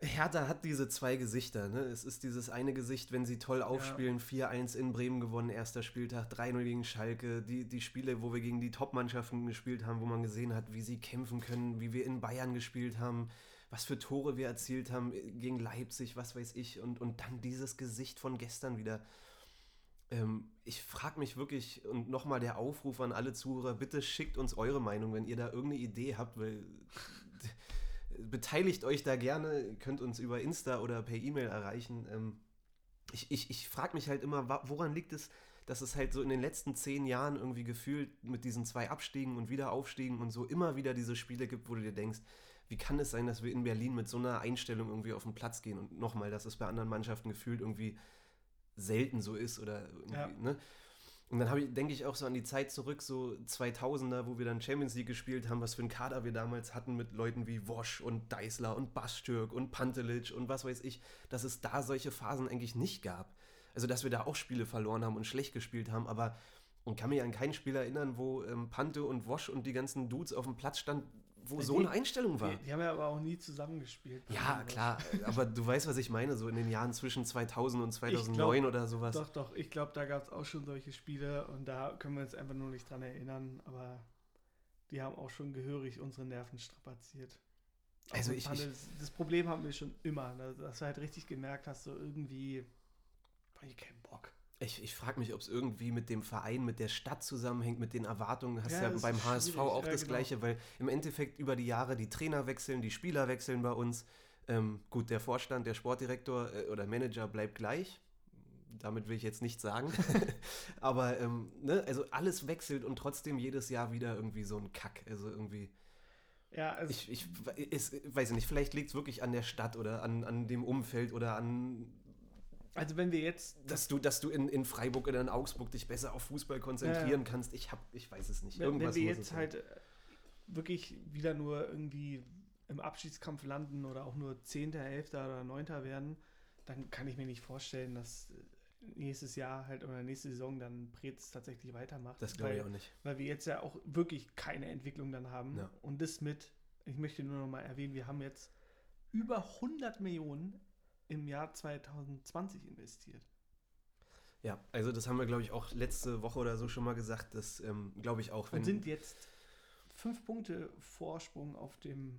Hertha hat diese zwei Gesichter. Ne? Es ist dieses eine Gesicht, wenn sie toll aufspielen, ja. 4-1 in Bremen gewonnen, erster Spieltag, 3-0 gegen Schalke. Die, die Spiele, wo wir gegen die Top-Mannschaften gespielt haben, wo man gesehen hat, wie sie kämpfen können, wie wir in Bayern gespielt haben, was für Tore wir erzielt haben gegen Leipzig, was weiß ich. Und, und dann dieses Gesicht von gestern wieder. Ähm, ich frage mich wirklich, und nochmal der Aufruf an alle Zuhörer, bitte schickt uns eure Meinung, wenn ihr da irgendeine Idee habt, weil beteiligt euch da gerne, könnt uns über Insta oder per E-Mail erreichen. Ähm, ich ich, ich frage mich halt immer, woran liegt es, dass es halt so in den letzten zehn Jahren irgendwie gefühlt mit diesen zwei Abstiegen und Wiederaufstiegen und so immer wieder diese Spiele gibt, wo du dir denkst, wie kann es sein, dass wir in Berlin mit so einer Einstellung irgendwie auf den Platz gehen und nochmal, dass es bei anderen Mannschaften gefühlt irgendwie selten so ist oder irgendwie, ja. ne? Und dann ich, denke ich auch so an die Zeit zurück, so 2000er, wo wir dann Champions League gespielt haben, was für einen Kader wir damals hatten mit Leuten wie Wosch und Deißler und Bastürk und Pantelic und was weiß ich, dass es da solche Phasen eigentlich nicht gab. Also, dass wir da auch Spiele verloren haben und schlecht gespielt haben, aber und kann mich an kein Spiel erinnern, wo ähm, Pante und Wosch und die ganzen Dudes auf dem Platz standen, wo die, so eine Einstellung war. Die, die, haben ja aber auch nie zusammengespielt. Ja, klar, aber du weißt, was ich meine, so in den Jahren zwischen 2000 und 2009 glaub, oder sowas. Doch, doch, ich glaube, da gab es auch schon solche Spiele und da können wir uns einfach nur nicht dran erinnern, aber die haben auch schon gehörig unsere Nerven strapaziert. Also ich, ich, das Problem haben wir schon immer, dass du halt richtig gemerkt hast, so irgendwie, hab ich keinen Bock. Ich, ich frage mich, ob es irgendwie mit dem Verein, mit der Stadt zusammenhängt, mit den Erwartungen. Hast ja, ja beim HSV auch ja, das genau. Gleiche, weil im Endeffekt über die Jahre die Trainer wechseln, die Spieler wechseln bei uns. Ähm, gut, der Vorstand, der Sportdirektor äh, oder Manager bleibt gleich. Damit will ich jetzt nichts sagen. Aber ähm, ne, also alles wechselt und trotzdem jedes Jahr wieder irgendwie so ein Kack. Also irgendwie. Ja, also ich, ich, ich weiß nicht, vielleicht liegt es wirklich an der Stadt oder an, an dem Umfeld oder an also wenn wir jetzt. Dass du, dass du in, in Freiburg oder in Augsburg dich besser auf Fußball konzentrieren ja. kannst, ich hab, ich weiß es nicht. Wenn, Irgendwas wenn wir jetzt halt äh, wirklich wieder nur irgendwie im Abschiedskampf landen oder auch nur Zehnter, Elfter oder Neunter werden, dann kann ich mir nicht vorstellen, dass äh, nächstes Jahr halt oder nächste Saison dann Preetz tatsächlich weitermacht. Das glaube ich auch nicht. Weil wir jetzt ja auch wirklich keine Entwicklung dann haben. Ja. Und das mit, ich möchte nur noch mal erwähnen, wir haben jetzt über 100 Millionen im Jahr 2020 investiert. Ja, also das haben wir, glaube ich, auch letzte Woche oder so schon mal gesagt. Das ähm, glaube ich auch. Wenn Und sind jetzt fünf Punkte Vorsprung auf dem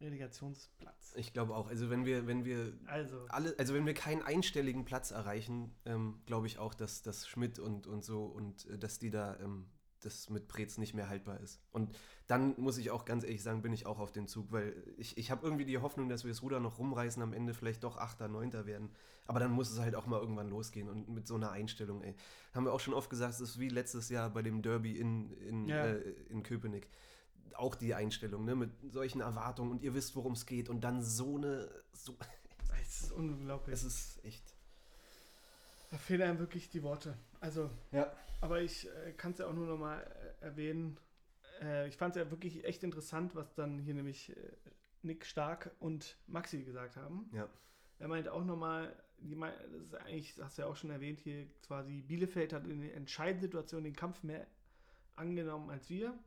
Relegationsplatz. Ich glaube auch. Also wenn wir, wenn wir also. alle, also wenn wir keinen einstelligen Platz erreichen, ähm, glaube ich auch, dass, dass Schmidt und, und so und äh, dass die da ähm, das mit Prez nicht mehr haltbar ist. Und dann muss ich auch ganz ehrlich sagen, bin ich auch auf dem Zug, weil ich, ich habe irgendwie die Hoffnung, dass wir das Ruder noch rumreißen, am Ende vielleicht doch Achter, Neunter werden. Aber dann muss es halt auch mal irgendwann losgehen und mit so einer Einstellung, ey. Haben wir auch schon oft gesagt, es ist wie letztes Jahr bei dem Derby in, in, ja. äh, in Köpenick. Auch die Einstellung, ne, mit solchen Erwartungen und ihr wisst, worum es geht und dann so eine. So es ist unglaublich. Es ist echt. Da fehlen einem wirklich die Worte. Also. Ja. Aber ich äh, kann es ja auch nur noch mal äh, erwähnen. Äh, ich fand es ja wirklich echt interessant, was dann hier nämlich äh, Nick Stark und Maxi gesagt haben. Ja. er meinte auch nochmal, das ist eigentlich, das hast du ja auch schon erwähnt, hier quasi Bielefeld hat in der entscheidenden Situation den Kampf mehr angenommen als wir.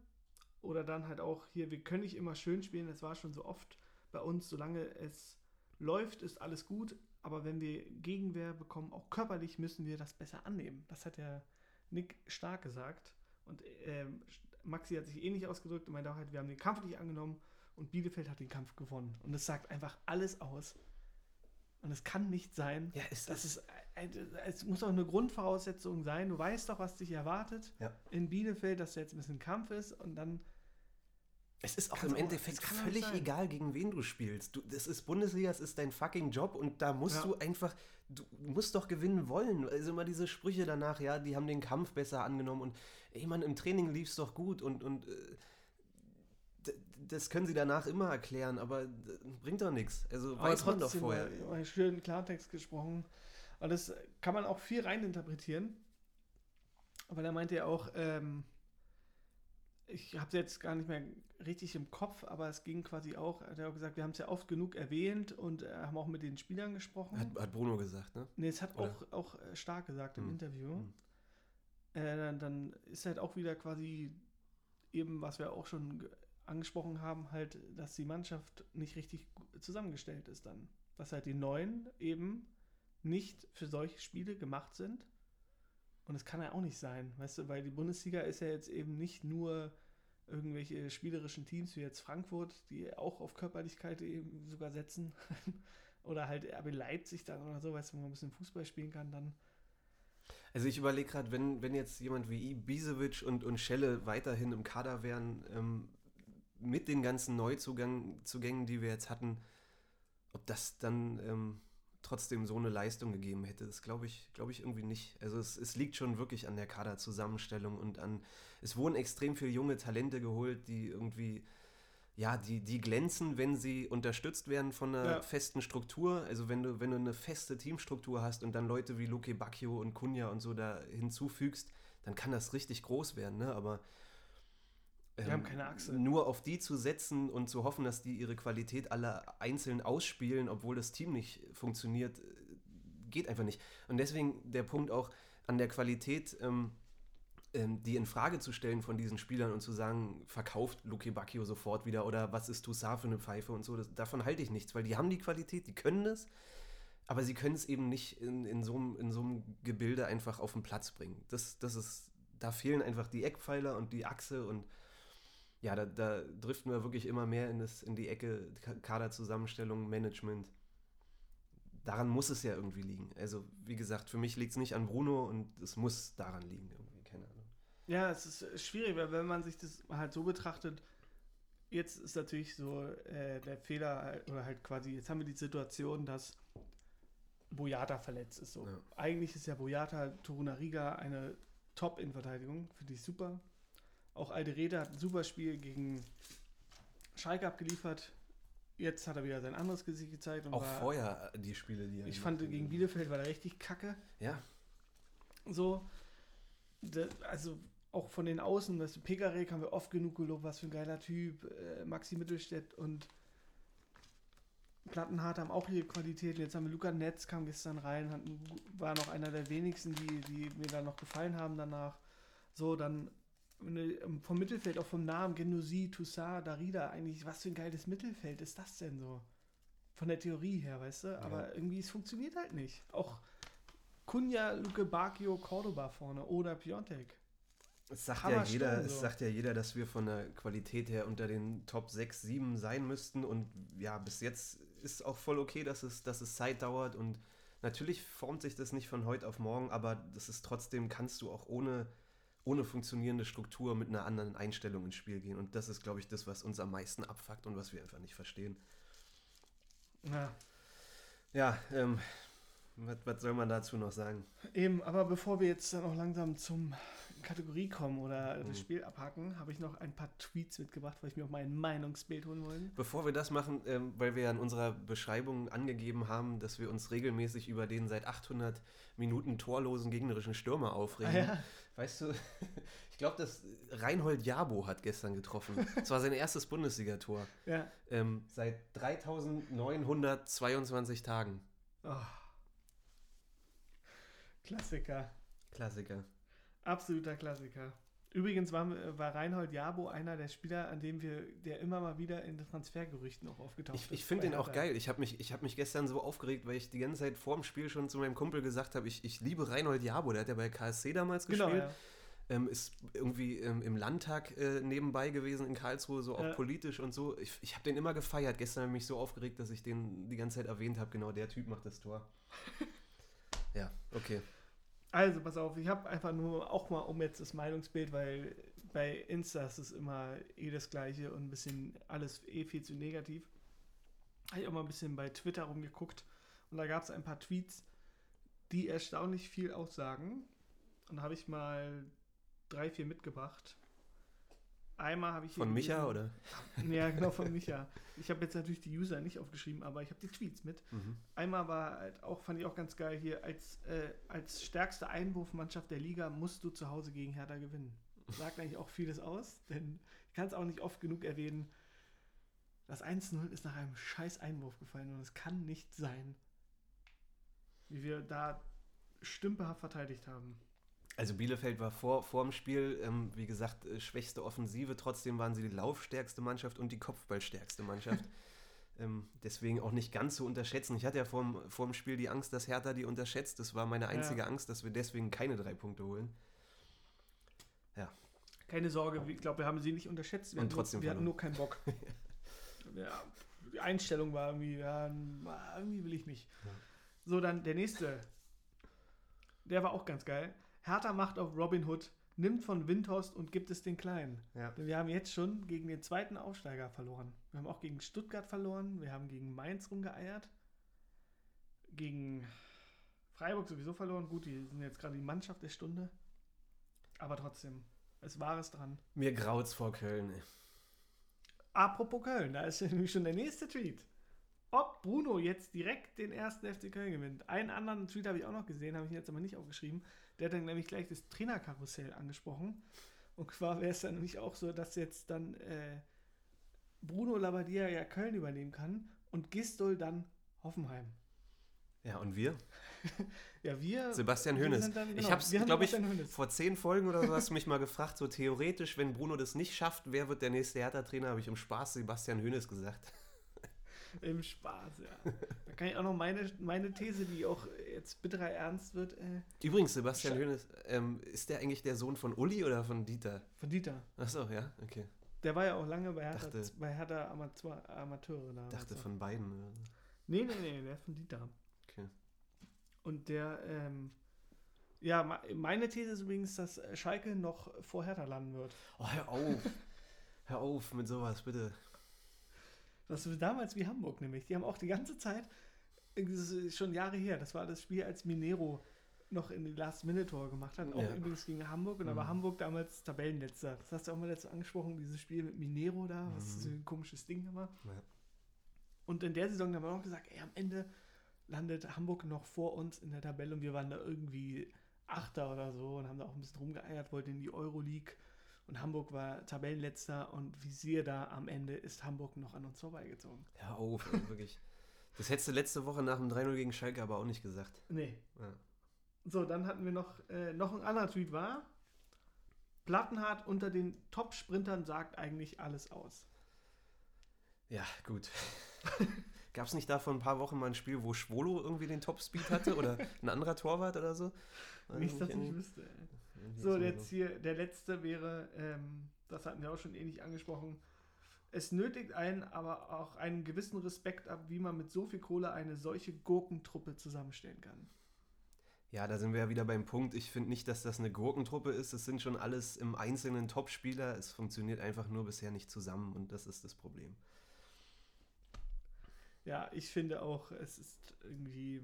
Oder dann halt auch hier, wir können nicht immer schön spielen, das war schon so oft bei uns, solange es läuft, ist alles gut, aber wenn wir Gegenwehr bekommen, auch körperlich, müssen wir das besser annehmen. Das hat ja Nick stark gesagt. Und ähm, Maxi hat sich ähnlich ausgedrückt und meinte auch halt, wir haben den Kampf nicht angenommen und Bielefeld hat den Kampf gewonnen. Und das sagt einfach alles aus. Und es kann nicht sein. Ja, ist das. Ist, es muss auch eine Grundvoraussetzung sein. Du weißt doch, was dich erwartet ja. in Bielefeld, dass da jetzt ein bisschen Kampf ist und dann. Es ist auch im Endeffekt völlig egal, gegen wen du spielst. Du, das ist Bundesliga, es ist dein fucking Job und da musst ja. du einfach, du musst doch gewinnen wollen. Also immer diese Sprüche danach, ja, die haben den Kampf besser angenommen und ey Mann, im Training lief es doch gut und, und äh, das können sie danach immer erklären, aber bringt doch nichts. Also aber weiß man doch vorher. Mal schön Klartext gesprochen. Und das kann man auch viel reininterpretieren. Weil er meinte ja auch, ähm, ich habe es jetzt gar nicht mehr richtig im Kopf, aber es ging quasi auch, er hat ja auch gesagt, wir haben es ja oft genug erwähnt und äh, haben auch mit den Spielern gesprochen. Hat, hat Bruno gesagt, ne? Ne, es hat auch, auch äh, stark gesagt im hm. Interview. Hm. Äh, dann, dann ist halt auch wieder quasi eben, was wir auch schon angesprochen haben, halt, dass die Mannschaft nicht richtig zusammengestellt ist dann. Dass halt die Neuen eben nicht für solche Spiele gemacht sind. Und das kann ja auch nicht sein, weißt du, weil die Bundesliga ist ja jetzt eben nicht nur irgendwelche spielerischen Teams wie jetzt Frankfurt, die auch auf Körperlichkeit eben sogar setzen. oder halt RB Leipzig dann oder so, weißt du, wo man ein bisschen Fußball spielen kann, dann. Also ich überlege gerade, wenn, wenn jetzt jemand wie Ibisevic und, und Schelle weiterhin im Kader wären, ähm, mit den ganzen Neuzugängen, die wir jetzt hatten, ob das dann ähm, trotzdem so eine Leistung gegeben hätte, das glaube ich, glaube ich irgendwie nicht. Also es, es, liegt schon wirklich an der Kaderzusammenstellung und an, es wurden extrem viele junge Talente geholt, die irgendwie, ja, die, die glänzen, wenn sie unterstützt werden von einer ja. festen Struktur. Also wenn du, wenn du eine feste Teamstruktur hast und dann Leute wie Luke Bacchio und Kunja und so da hinzufügst, dann kann das richtig groß werden, ne? Aber wir ähm, haben keine Achse. Nur auf die zu setzen und zu hoffen, dass die ihre Qualität alle einzeln ausspielen, obwohl das Team nicht funktioniert, äh, geht einfach nicht. Und deswegen der Punkt auch an der Qualität, ähm, ähm, die in Frage zu stellen von diesen Spielern und zu sagen, verkauft Luke Bacchio sofort wieder oder was ist Toussaint für eine Pfeife und so, das, davon halte ich nichts, weil die haben die Qualität, die können das, aber sie können es eben nicht in, in, so einem, in so einem Gebilde einfach auf den Platz bringen. Das, das ist, da fehlen einfach die Eckpfeiler und die Achse und ja, da, da driften wir wirklich immer mehr in, das, in die Ecke Kaderzusammenstellung, Management. Daran muss es ja irgendwie liegen. Also, wie gesagt, für mich liegt es nicht an Bruno und es muss daran liegen, irgendwie, keine Ahnung. Ja, es ist schwierig, weil wenn man sich das halt so betrachtet, jetzt ist natürlich so äh, der Fehler, oder halt quasi, jetzt haben wir die Situation, dass Boyata verletzt ist. So. Ja. Eigentlich ist ja Boyata Torunariga eine Top-In-Verteidigung, finde ich super. Auch Alte Rede hat ein super Spiel gegen Schalke abgeliefert. Jetzt hat er wieder sein anderes Gesicht gezeigt. auch war, vorher äh, die Spiele, die er Ich fand, gegen Bielefeld war er richtig kacke. Ja. So, also auch von den Außen, weißt du, Pekarek haben wir oft genug gelobt, was für ein geiler Typ. Äh, Maxi Mittelstädt und Plattenhardt haben auch ihre Qualitäten. Jetzt haben wir Luca Netz, kam gestern rein, hat, war noch einer der wenigsten, die, die mir da noch gefallen haben danach. So, dann ähm, vom Mittelfeld, auch vom Namen, Genusi, Toussaint, Darida, eigentlich, was für ein geiles Mittelfeld ist das denn so? Von der Theorie her, weißt du? Ja. Aber irgendwie, es funktioniert halt nicht. Auch Kunja, Luke Bacchio, Cordoba vorne oder Piontek. Es sagt, ja jeder, so. es sagt ja jeder, dass wir von der Qualität her unter den Top 6, 7 sein müssten. Und ja, bis jetzt ist auch voll okay, dass es, dass es Zeit dauert. Und natürlich formt sich das nicht von heute auf morgen, aber das ist trotzdem, kannst du auch ohne ohne funktionierende Struktur mit einer anderen Einstellung ins Spiel gehen. Und das ist, glaube ich, das, was uns am meisten abfuckt und was wir einfach nicht verstehen. Ja. Ja, ähm, was, was soll man dazu noch sagen? Eben, aber bevor wir jetzt dann auch langsam zum Kategorie kommen oder mhm. das Spiel abhaken, habe ich noch ein paar Tweets mitgebracht, weil ich mir auch mein Meinungsbild holen wollte. Bevor wir das machen, ähm, weil wir ja in unserer Beschreibung angegeben haben, dass wir uns regelmäßig über den seit 800 Minuten torlosen gegnerischen Stürmer aufregen. Ah, ja. Weißt du, ich glaube, dass Reinhold Jabo hat gestern getroffen. Das war sein erstes Bundesligator. Ja. Ähm, seit 3922 Tagen. Oh. Klassiker. Klassiker. Absoluter Klassiker. Übrigens war, war Reinhold Jabo einer der Spieler, an dem wir, der immer mal wieder in den Transfergerüchten auch aufgetaucht Ich, ist. ich finde den auch geil. Ich habe mich, ich hab mich gestern so aufgeregt, weil ich die ganze Zeit vor dem Spiel schon zu meinem Kumpel gesagt habe, ich, ich liebe Reinhold Jabo. Der hat ja bei KSC damals Genau, gespielt. ja. Ähm, ist irgendwie ähm, im Landtag äh, nebenbei gewesen in Karlsruhe, so auch Ja. politisch und so. Ich, ich habe den immer gefeiert. Gestern habe ich mich so aufgeregt, dass ich den die ganze Zeit erwähnt habe. Genau, der Typ macht das Tor. ja, okay. Also, pass auf, ich habe einfach nur auch mal um jetzt das Meinungsbild, weil bei Insta ist es immer eh das Gleiche und ein bisschen alles eh viel zu negativ. Habe ich auch mal ein bisschen bei Twitter rumgeguckt und da gab es ein paar Tweets, die erstaunlich viel aussagen. Und da habe ich mal drei, vier mitgebracht. Einmal habe ich hier Von Micha gelesen- oder? Ja, genau, von Micha. Ich habe jetzt natürlich die User nicht aufgeschrieben, aber ich habe die Tweets mit. Mhm. Einmal war halt auch, fand ich auch ganz geil hier, als, äh, als stärkste Einwurfmannschaft der Liga musst du zu Hause gegen Hertha gewinnen. Sagt eigentlich auch vieles aus, denn ich kann es auch nicht oft genug erwähnen. Das 1-0 ist nach einem scheiß Einwurf gefallen und es kann nicht sein, wie wir da stümperhaft verteidigt haben. Also Bielefeld war vor, vor dem Spiel, ähm, wie gesagt, äh, schwächste Offensive. Trotzdem waren sie die laufstärkste Mannschaft und die Kopfballstärkste Mannschaft. ähm, deswegen auch nicht ganz zu unterschätzen. Ich hatte ja vor dem, vor dem Spiel die Angst, dass Hertha die unterschätzt. Das war meine einzige Ja. Angst, dass wir deswegen keine drei Punkte holen. Keine Sorge, ich glaube, wir haben sie nicht unterschätzt. Wir, Und hatten, trotzdem wir hatten nur keinen Bock. ja, die Einstellung war irgendwie, ja, irgendwie will ich nicht. Ja. So, dann der nächste. Der war auch ganz geil. Hertha macht auf Robin Hood, nimmt von Windhorst und gibt es den Kleinen. Ja. Denn wir haben jetzt schon gegen den zweiten Aufsteiger verloren. Wir haben auch gegen Stuttgart verloren, wir haben gegen Mainz rumgeeiert, gegen Freiburg sowieso verloren. Gut, die sind jetzt gerade die Mannschaft der Stunde. Aber trotzdem, es war es dran. Mir graut's vor Köln. ey. Apropos Köln, da ist nämlich schon der nächste Tweet. Ob Bruno jetzt direkt den ersten FC Köln gewinnt. Einen anderen Tweet habe ich auch noch gesehen, habe ich jetzt aber nicht aufgeschrieben. Der hat dann nämlich gleich das Trainerkarussell angesprochen. Und zwar wäre es dann nämlich auch so, dass jetzt dann äh, Bruno Labbadia ja Köln übernehmen kann und Gistol dann Hoffenheim. Ja, und wir? Ja, wir. Sebastian sind dann- ich genau, habe haben glaube ich, vor zehn Folgen oder so hast du mich mal gefragt, so theoretisch, wenn Bruno das nicht schafft, wer wird der nächste Hertha-Trainer, habe ich im Spaß Sebastian Hoeneß gesagt. Im Spaß, ja. Da kann ich auch noch meine, meine These, die auch jetzt bitterer ernst wird, äh, Übrigens, Sebastian Hoeneß, ähm, ist der eigentlich der Sohn von Uli oder von Dieter? von Dieter. Achso, ja, okay. Der war ja auch lange bei Hertha, Dachte- bei Hertha Amateur, Amateure da. Dachte von beiden. oder. Nee, nee, nee, der ist von Dieter. Okay. Und der, ähm, ja, meine These ist übrigens, dass Schalke noch vor Hertha landen wird. Oh, hör auf. hör auf mit sowas, bitte. Das war damals wie Hamburg nämlich. Die haben auch die ganze Zeit, schon Jahre her, das war das Spiel, als Minero noch in die Last-Minute-Tor gemacht hat. Auch Ja. übrigens gegen Hamburg. Und da war Mhm. Hamburg damals Tabellenletzter. Das hast du auch mal dazu angesprochen, dieses Spiel mit Minero da, was Mhm. so ein komisches Ding immer. Ja. Und in der Saison haben wir auch gesagt, ey, am Ende landet Hamburg noch vor uns in der Tabelle und wir waren da irgendwie Achter oder so und haben da auch ein bisschen rumgeeiert, wollten in die Euroleague und Hamburg war Tabellenletzter und wie siehe da, am Ende ist Hamburg noch an uns vorbeigezogen. Auf, ey, wirklich. Das hättest du letzte Woche nach dem 3-0 gegen Schalke aber auch nicht gesagt. Nee. Ja. So, dann hatten wir noch, äh, noch ein anderer Tweet war, Plattenhardt unter den Top-Sprintern sagt eigentlich alles aus. Ja, gut. Gab es nicht da vor ein paar Wochen mal ein Spiel, wo Schwolo irgendwie den Topspeed hatte oder ein anderer Torwart oder so? Nicht, dass ich wüsste. Ey. So, so- jetzt hier, der letzte wäre, ähm, das hatten wir auch schon ähnlich angesprochen. Es nötigt einen aber auch einen gewissen Respekt ab, wie man mit so viel Kohle eine solche Gurkentruppe zusammenstellen kann. Ja, da sind wir ja wieder beim Punkt. Ich finde nicht, dass das eine Gurkentruppe ist. Es sind schon alles im Einzelnen Topspieler. Es funktioniert einfach nur bisher nicht zusammen und das ist das Problem. Ja, ich finde auch, es ist irgendwie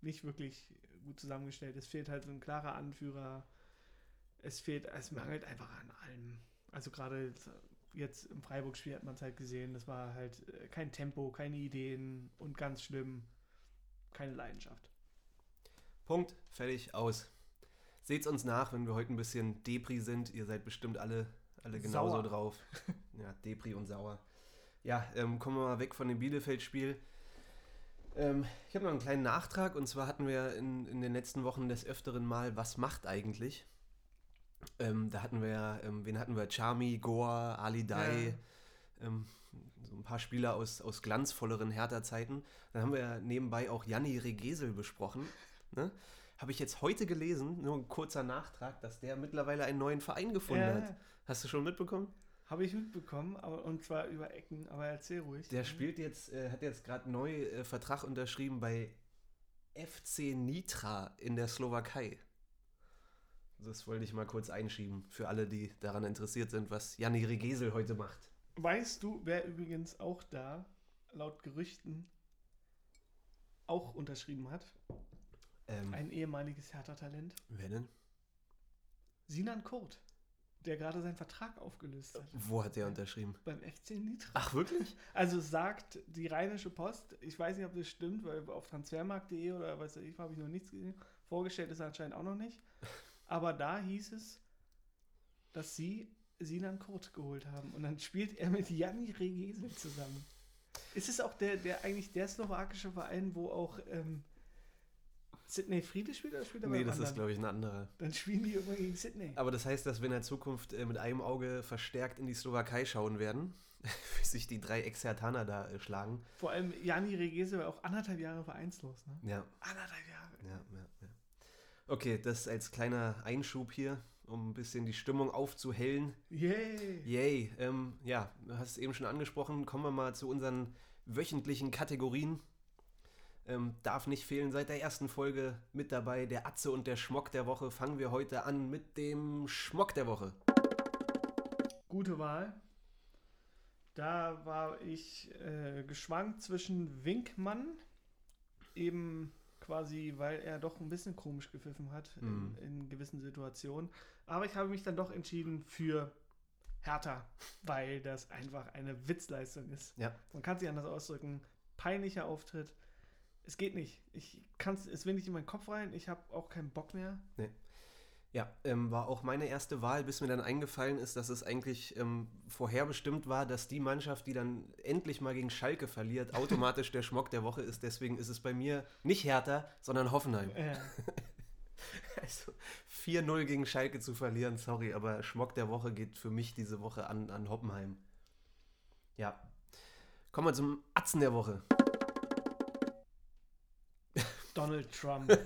nicht wirklich gut zusammengestellt. Es fehlt halt so ein klarer Anführer. Es fehlt, es mangelt einfach an allem. Also gerade jetzt im Freiburg-Spiel hat man es halt gesehen, das war halt äh, kein Tempo, keine Ideen und ganz schlimm, keine Leidenschaft. Punkt, fertig, aus. Seht's uns nach, wenn wir heute ein bisschen Depri sind. Ihr seid bestimmt alle, alle genauso Sauer. drauf. Ja, Depri und sauer. Ja, ähm, kommen wir mal weg von dem Bielefeld-Spiel. Ähm, ich habe noch einen kleinen Nachtrag und zwar hatten wir in, in den letzten Wochen des Öfteren mal Was macht eigentlich? Ähm, da hatten wir, ähm, wen hatten wir? Charmy, Goa, Ali Dai, ähm, so ein paar Spieler aus, aus glanzvolleren Hertha-Zeiten. Dann haben wir nebenbei auch Janni Regesel besprochen. Ne? Habe ich jetzt heute gelesen, nur ein kurzer Nachtrag, dass der mittlerweile einen neuen Verein gefunden Ja. hat. Hast du schon mitbekommen? Habe ich mitbekommen, aber, und zwar über Ecken, aber erzähl ruhig. Der spielt jetzt, äh, hat jetzt gerade neu äh, Vertrag unterschrieben bei FC Nitra in der Slowakei. Das wollte ich mal kurz einschieben für alle, die daran interessiert sind, was Janni Regesel heute macht. Weißt du, wer übrigens auch da, laut Gerüchten, auch unterschrieben hat? Ähm, Ein ehemaliges Hertha-Talent. wer denn? Sinan Kurt, der gerade seinen Vertrag aufgelöst hat. Wo hat der unterschrieben? Beim FC Nitra. Ach, wirklich? Also sagt die Rheinische Post, ich weiß nicht, ob das stimmt, weil auf transfermarkt.de oder was weiß ich, habe ich noch nichts gesehen. Vorgestellt ist er anscheinend auch noch nicht. Aber da hieß es, dass sie Sinan Kurt geholt haben. Und dann spielt er mit Janni Regesel zusammen. Ist es auch der, der eigentlich der slowakische Verein, wo auch ähm, Sidney Friede spielt oder spielt er Nee, das ist, anderen? glaube ich, ein anderer. Dann spielen die immer gegen Sydney. Aber das heißt, dass wir in der Zukunft äh, mit einem Auge verstärkt in die Slowakei schauen werden, wie sich die drei Ex-Hertaner da äh, schlagen. Vor allem Janni Regesel war auch anderthalb Jahre vereinslos. Ne? Ja, Anderthalb Jahre. Ja, ja, ja. Okay, das als kleiner Einschub hier, um ein bisschen die Stimmung aufzuhellen. Yay! Yay, ähm, ja, du hast es eben schon angesprochen. Kommen wir mal zu unseren wöchentlichen Kategorien. Ähm, darf nicht fehlen seit der ersten Folge mit dabei. Der Atze und der Schmock der Woche. Fangen wir heute an mit dem Schmock der Woche. Gute Wahl. Da war ich äh, geschwankt zwischen Winkmann, eben quasi, weil er doch ein bisschen komisch gepfiffen hat Mhm. in, in gewissen Situationen. Aber ich habe mich dann doch entschieden für Hertha, weil das einfach eine Witzleistung ist. Ja. Man kann sich anders ausdrücken. Peinlicher Auftritt. Es geht nicht. Ich kann's, es will nicht in meinen Kopf rein. Ich habe auch keinen Bock mehr. Ja, ähm, war auch meine erste Wahl, bis mir dann eingefallen ist, dass es eigentlich ähm, vorherbestimmt war, dass die Mannschaft, die dann endlich mal gegen Schalke verliert, automatisch der Schmock der Woche ist. Deswegen ist es bei mir nicht Hertha, sondern Hoffenheim. Äh, Also 4-0 gegen Schalke zu verlieren, sorry, aber Schmock der Woche geht für mich diese Woche an, an Hoppenheim. Ja. Kommen wir zum Atzen der Woche. Donald Trump.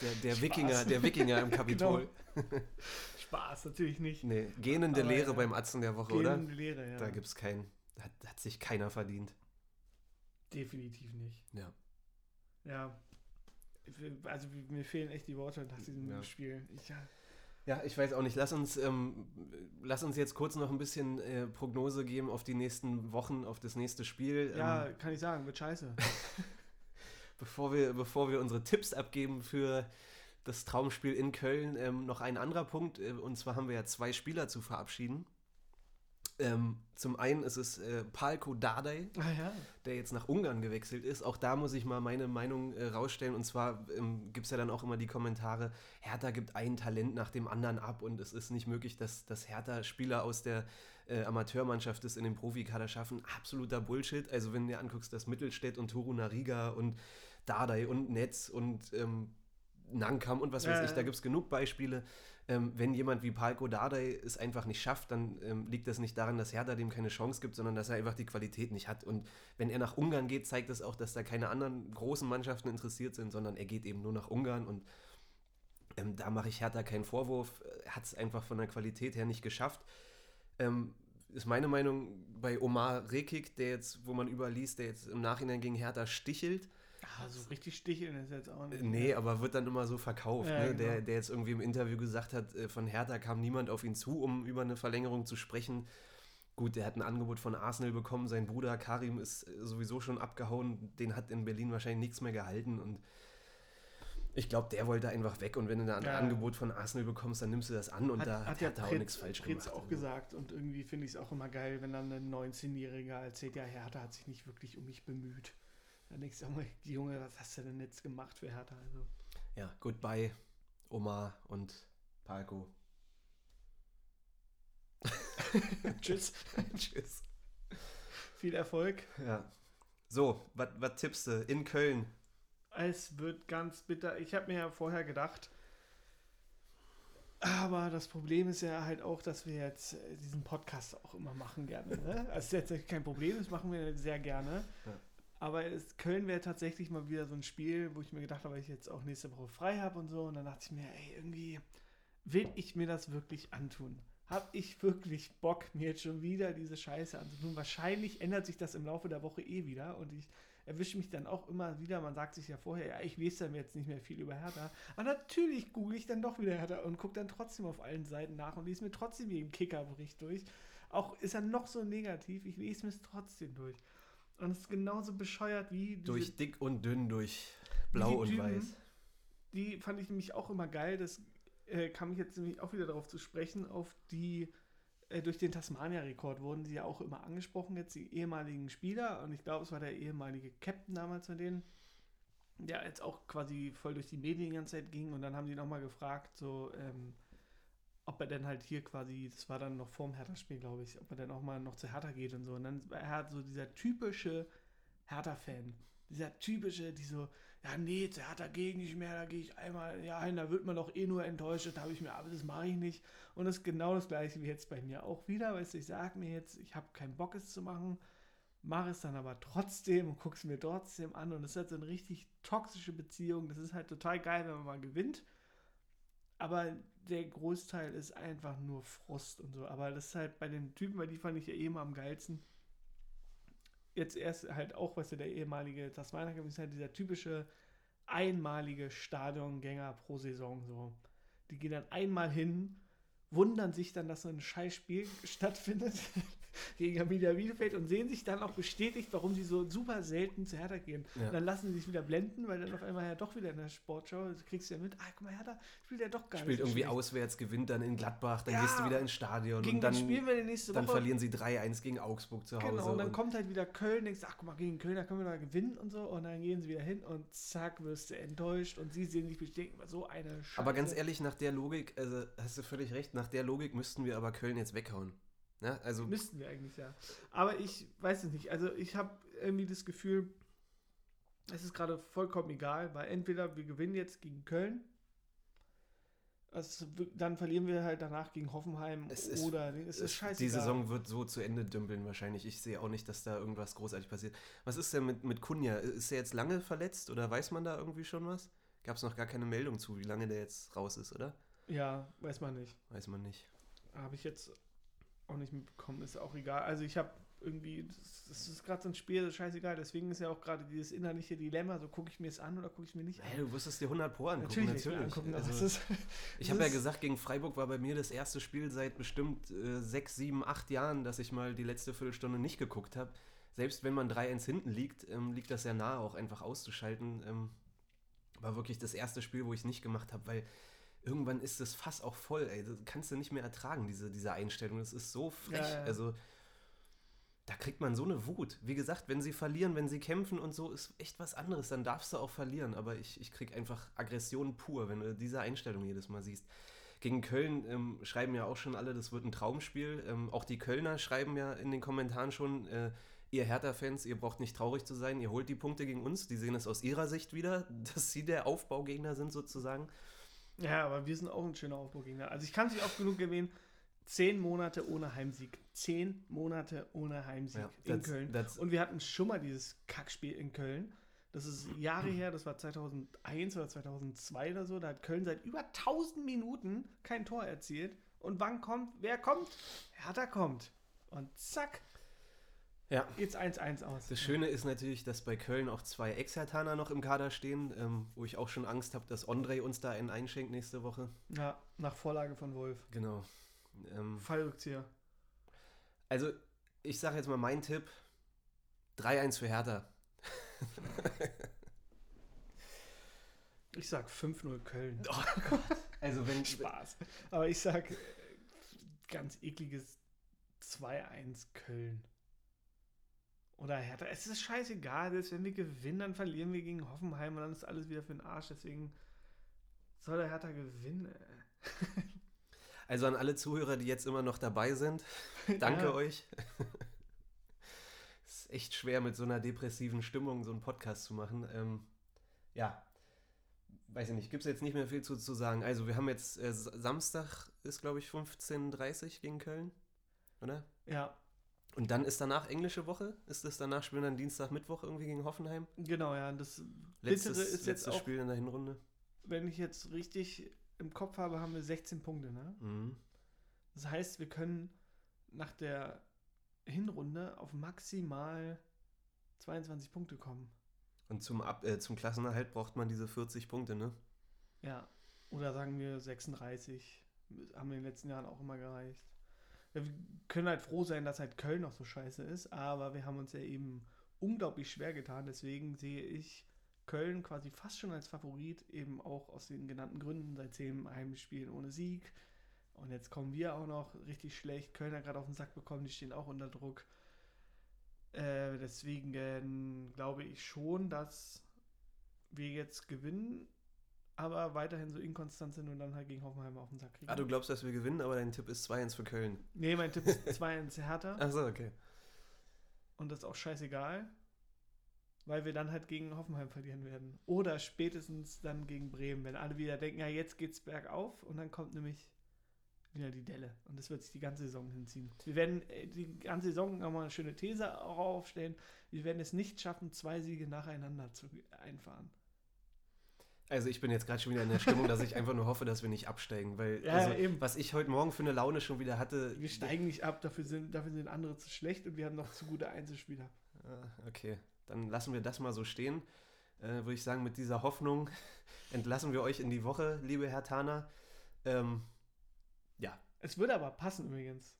Der, der. Wikinger, der Wikinger im Kapitol. Spaß, natürlich nicht. Nee, gähnende Aber, Lehre ja. beim Atzen der Woche, oder? Gehende Lehre, ja. Da gibt's keinen. Hat, hat sich keiner verdient. Definitiv nicht. Ja. Ja. Also mir fehlen echt die Worte nach diesem Ja. Spiel. Ich, ja. Ja, ich weiß auch nicht. Lass uns, ähm, lass uns jetzt kurz noch ein bisschen äh, Prognose geben auf die nächsten Wochen, auf das nächste Spiel. ja, Ähm, kann ich sagen, wird scheiße. Bevor, wir, bevor wir unsere Tipps abgeben für das Traumspiel in Köln, ähm, noch ein anderer Punkt. Äh, und zwar haben wir ja zwei Spieler zu verabschieden. Ähm, zum einen ist es äh, Palko Dardai, Ah ja. der jetzt nach Ungarn gewechselt ist. Auch da muss ich mal meine Meinung äh, rausstellen. Und zwar ähm, gibt es ja dann auch immer die Kommentare, Hertha gibt ein Talent nach dem anderen ab und es ist nicht möglich, dass, dass Hertha Spieler aus der äh, Amateurmannschaft es in den Profikader schaffen. Absoluter Bullshit. Also wenn du dir anguckst, dass Mittelstädt und Toru Nariga und Dardai und Netz und ähm, Nankam und was weiß Ja, ich, da gibt es genug Beispiele. Ähm, wenn jemand wie Palko Dardai es einfach nicht schafft, dann ähm, liegt das nicht daran, dass Hertha dem keine Chance gibt, sondern dass er einfach die Qualität nicht hat. Und wenn er nach Ungarn geht, zeigt das auch, dass da keine anderen großen Mannschaften interessiert sind, sondern er geht eben nur nach Ungarn und ähm, da mache ich Hertha keinen Vorwurf. Hat es einfach von der Qualität her nicht geschafft. Ähm, ist meine Meinung bei Omar Rekik, der jetzt, wo man überliest, der jetzt im Nachhinein gegen Hertha stichelt. Ah, so richtig sticheln ist jetzt auch nicht. Nee, aber wird dann immer so verkauft. Ja, ne? genau. der, der jetzt irgendwie im Interview gesagt hat, äh, von Hertha kam niemand auf ihn zu, um über eine Verlängerung zu sprechen. Gut, der hat ein Angebot von Arsenal bekommen. Sein Bruder Karim ist äh, sowieso schon abgehauen. Den hat in Berlin wahrscheinlich nichts mehr gehalten. Und ich glaube, der wollte einfach weg. Und wenn du ein Ja. Angebot von Arsenal bekommst, dann nimmst du das an. Und hat, da hat hat ja auch nichts falsch Fritz gemacht. auch gesagt und irgendwie finde ich es auch immer geil, wenn dann ein 19-Jähriger erzählt, ja, Hertha hat sich nicht wirklich um mich bemüht. Dann denkst du auch mal, Junge, was hast du denn jetzt gemacht für Hertha? Also, Ja, goodbye, Omar und Palko. tschüss, Tschüss. viel Erfolg. Ja. So, was tippst du? In Köln. Es wird ganz bitter. Ich habe mir ja vorher gedacht, aber das Problem ist ja halt auch, dass wir jetzt äh, diesen Podcast auch immer machen gerne. Ne? Also ist jetzt kein Problem, das machen wir sehr gerne. Ja. Aber es, Köln wäre tatsächlich mal wieder so ein Spiel, wo ich mir gedacht habe, weil ich jetzt auch nächste Woche frei habe und so. Und dann dachte ich mir, ey, irgendwie will ich mir das wirklich antun? Habe ich wirklich Bock, mir jetzt schon wieder diese Scheiße anzutun? Wahrscheinlich ändert sich das im Laufe der Woche eh wieder und ich erwische mich dann auch immer wieder, man sagt sich ja vorher, ja, ich lese dann jetzt nicht mehr viel über Hertha. Aber natürlich google ich dann doch wieder Hertha und gucke dann trotzdem auf allen Seiten nach und lese mir trotzdem jeden Kickerbericht durch. Auch ist er noch so negativ, ich lese mir es trotzdem durch. Und es ist genauso bescheuert wie. Durch dick und dünn, durch blau die und Typen, weiß. Die fand ich nämlich auch immer geil. Das äh, kam ich jetzt nämlich auch wieder darauf zu sprechen, auf die äh, durch den Tasmania-Rekord wurden sie ja auch immer angesprochen, jetzt die ehemaligen Spieler. Und ich glaube, es war der ehemalige Captain damals von denen, der jetzt auch quasi voll durch die Medien die ganze Zeit ging. Und dann haben sie nochmal gefragt, so, ähm, ob er denn halt hier quasi, das war dann noch vorm Hertha-Spiel, glaube ich, ob er dann auch mal noch zu Hertha geht und so. Und dann war er so dieser typische Hertha-Fan. Dieser typische, die so, ja, nee, zu Hertha gehe ich nicht mehr, da gehe ich einmal, ja, hin, da wird man doch eh nur enttäuscht, das habe ich mir, aber das mache ich nicht. Und das ist genau das gleiche wie jetzt bei mir auch wieder, weißt du, ich sage mir jetzt, ich habe keinen Bock es zu machen, mache es dann aber trotzdem und gucke es mir trotzdem an und das ist halt so eine richtig toxische Beziehung, das ist halt total geil, wenn man mal gewinnt, aber der Großteil ist einfach nur Frust und so, aber das ist halt bei den Typen, weil die fand ich ja eh immer am geilsten, jetzt erst halt auch, was ja der ehemalige Tasmania ist halt dieser typische einmalige Stadiongänger pro Saison so. Die gehen dann einmal hin, wundern sich dann, dass so ein Scheißspiel stattfindet gegen Arminia Bielefeld und sehen sich dann auch bestätigt, warum sie so super selten zu Hertha gehen. Ja. Und dann lassen sie sich wieder blenden, weil dann auf einmal ja doch wieder in der Sportschau, du kriegst du ja mit, ah, guck mal, Hertha spielt ja doch gar Spielt nicht so irgendwie schlecht. auswärts, gewinnt dann in Gladbach, dann Ja, gehst du wieder ins Stadion und dann, dann spielen wir die nächste dann Woche. verlieren sie 3-1 gegen Augsburg zu Hause. Genau, und dann und- kommt halt wieder Köln, denkst, ach guck mal, gegen Köln, da können wir da gewinnen und so. Und dann gehen sie wieder hin und zack, wirst du enttäuscht. Und sie sehen sich bestätigt, so eine Scheiße. aber ganz ehrlich, nach der Logik, also hast du völlig recht, nach der Logik müssten wir aber Köln jetzt weghauen. Ja, also Müssten wir eigentlich, ja. Aber ich weiß es nicht. Also ich habe irgendwie das Gefühl, es ist gerade vollkommen egal, weil entweder wir gewinnen jetzt gegen Köln, also dann verlieren wir halt danach gegen Hoffenheim Es ist- oder es ist scheiße. die Saison wird so zu Ende dümpeln wahrscheinlich. Ich sehe auch nicht, dass da irgendwas großartig passiert. Was ist denn mit, mit Kunja? Ist er jetzt lange verletzt oder weiß man da irgendwie schon was? Gab es noch gar keine Meldung zu, wie lange der jetzt raus ist, oder? Ja, weiß man nicht. Weiß man nicht. Habe ich jetzt auch nicht mitbekommen, ist auch egal. Also ich habe irgendwie, das, das ist gerade so ein Spiel, das ist scheißegal. Deswegen ist ja auch gerade dieses innerliche Dilemma, so gucke ich mir es an oder gucke ich mir nicht an. Hey, du wirst es dir 100 Pro angucken, natürlich, natürlich. angucken, Also, ist, ich habe ja gesagt, gegen Freiburg war bei mir das erste Spiel seit bestimmt äh, sechs, sieben, acht Jahren, dass ich mal die letzte Viertelstunde nicht geguckt habe. Selbst wenn man 3-1 hinten liegt, ähm, liegt das ja nahe, auch einfach auszuschalten. Ähm, war wirklich das erste Spiel, wo ich es nicht gemacht habe, weil irgendwann ist das Fass auch voll, ey. Das kannst du nicht mehr ertragen, diese, diese Einstellung. Das ist so frech. Ja, ja. Also, da kriegt man so eine Wut. Wie gesagt, wenn sie verlieren, wenn sie kämpfen und so, ist echt was anderes. Dann darfst du auch verlieren. Aber ich, ich krieg einfach Aggression pur, wenn du diese Einstellung jedes Mal siehst. Gegen Köln ähm, schreiben ja auch schon alle, das wird ein Traumspiel. Ähm, auch die Kölner schreiben ja in den Kommentaren schon, äh, ihr Hertha-Fans, ihr braucht nicht traurig zu sein, ihr holt die Punkte gegen uns. Die sehen es aus ihrer Sicht wieder, dass sie der Aufbaugegner sind sozusagen. Ja, aber wir sind auch ein schöner Aufbaugegner. Also ich kann es nicht oft genug erwähnen, zehn Monate ohne Heimsieg. Zehn Monate ohne Heimsieg Ja, in that's- Köln. that's- Und wir hatten schon mal dieses Kackspiel in Köln. Das ist Jahre her, das war 2001 oder 2002 oder so. Da hat Köln seit über 1000 Minuten kein Tor erzielt. Und wann kommt, wer kommt? Hertha kommt. Und zack, Ja. geht's 1-1 aus. Das Schöne ist natürlich, dass bei Köln auch zwei Ex-Hertaner noch im Kader stehen, ähm, wo ich auch schon Angst habe, dass André uns da einen einschenkt nächste Woche. Ja, nach Vorlage von Wolf. Genau. Ähm, Fallrückzieher. also, ich sage jetzt mal meinen Tipp: 3-1 für Hertha. Ich sag 5-0 Köln. Also, wenn. Spaß. Aber ich sag äh, ganz ekliges 2-1 Köln. Oder Hertha. Es ist scheißegal, selbst wenn wir gewinnen, dann verlieren wir gegen Hoffenheim und dann ist alles wieder für den Arsch. Deswegen soll der Hertha gewinnen. Also an alle Zuhörer, die jetzt immer noch dabei sind, danke Ja. euch. Es ist echt schwer, mit so einer depressiven Stimmung so einen Podcast zu machen. Ähm, ja, weiß ich nicht, gibt es jetzt nicht mehr viel zu, zu sagen. Also, wir haben jetzt äh, Samstag ist, glaube ich, 15.30 Uhr gegen Köln, oder? Ja, Und dann ist danach englische Woche? Ist das danach spielen dann Dienstag, Mittwoch irgendwie gegen Hoffenheim? genau, ja. Das Letztes, Bittere ist jetzt letztes auch, Spiel in der Hinrunde. wenn ich jetzt richtig im Kopf habe, haben wir 16 Punkte, ne? Mhm. Das heißt, wir können nach der Hinrunde auf maximal 22 Punkte kommen. Und zum, Ab äh, zum Klassenerhalt braucht man diese 40 Punkte, ne? Ja. Oder sagen wir 36. Haben wir in den letzten Jahren auch immer gereicht. Wir können halt froh sein, dass halt Köln noch so scheiße ist, aber wir haben uns ja eben unglaublich schwer getan. Deswegen sehe ich Köln quasi fast schon als Favorit, eben auch aus den genannten Gründen, seit zehn Heimspielen ohne Sieg. Und jetzt kommen wir auch noch richtig schlecht. Köln hat gerade auf den Sack bekommen, die stehen auch unter Druck. Äh, deswegen äh, glaube ich schon, dass wir jetzt gewinnen, aber weiterhin so inkonstant sind und dann halt gegen Hoffenheim auf den Sack kriegen. Ah, du glaubst, dass wir gewinnen, aber dein Tipp ist 2-1 für Köln. nee, mein Tipp ist 2-1 Hertha Achso, okay. und das ist auch scheißegal, weil wir dann halt gegen Hoffenheim verlieren werden. Oder spätestens dann gegen Bremen, wenn alle wieder denken, ja, jetzt geht's bergauf und dann kommt nämlich wieder die Delle. Und das wird sich die ganze Saison hinziehen. Wir werden äh, die ganze Saison nochmal eine schöne These aufstellen. Wir werden es nicht schaffen, zwei Siege nacheinander zu einfahren. Also ich bin jetzt gerade schon wieder in der Stimmung, dass ich einfach nur hoffe, dass wir nicht absteigen, weil Ja, also, eben. was ich heute Morgen für eine Laune schon wieder hatte. Wir steigen nicht ab, dafür sind, dafür sind andere zu schlecht und wir haben noch zu gute Einzelspieler. Ah, Okay, dann lassen wir das mal so stehen. Äh, Würde ich sagen, mit dieser Hoffnung entlassen wir euch in die Woche, liebe Herr Tana. Ähm, ja, Es würde aber passen übrigens,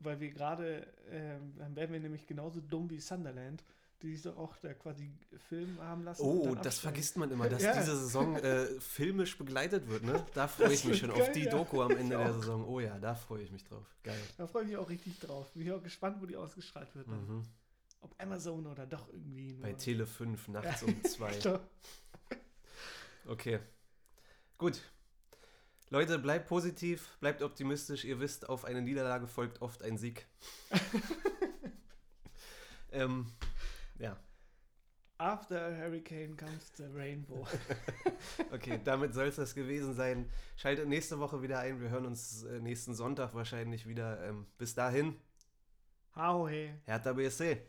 weil wir gerade, ähm, dann wären wir nämlich genauso dumm wie Sunderland, die sich doch auch da quasi Film haben lassen. oh, das vergisst man immer, dass Ja. diese Saison äh, filmisch begleitet wird. Ne? Da freue ich mich schon wird auf geil, die ja. Doku am Ende der. Saison. Oh ja, da freue ich mich drauf. Geil. Da freue ich mich auch richtig drauf. Bin ich auch gespannt, wo die ausgestrahlt wird. Mhm. Ob Amazon oder doch irgendwie. Bei Tele 5 nachts um zwei. Klar. Okay. Gut. Leute, bleibt positiv, bleibt optimistisch. Ihr wisst, auf eine Niederlage folgt oft ein Sieg. ähm, ja, After a Hurricane comes the Rainbow. okay, damit soll es das gewesen sein. Schaltet nächste Woche wieder ein. Wir hören uns äh, nächsten Sonntag wahrscheinlich wieder. Ähm, bis dahin, Hau hey. Hertha BSC.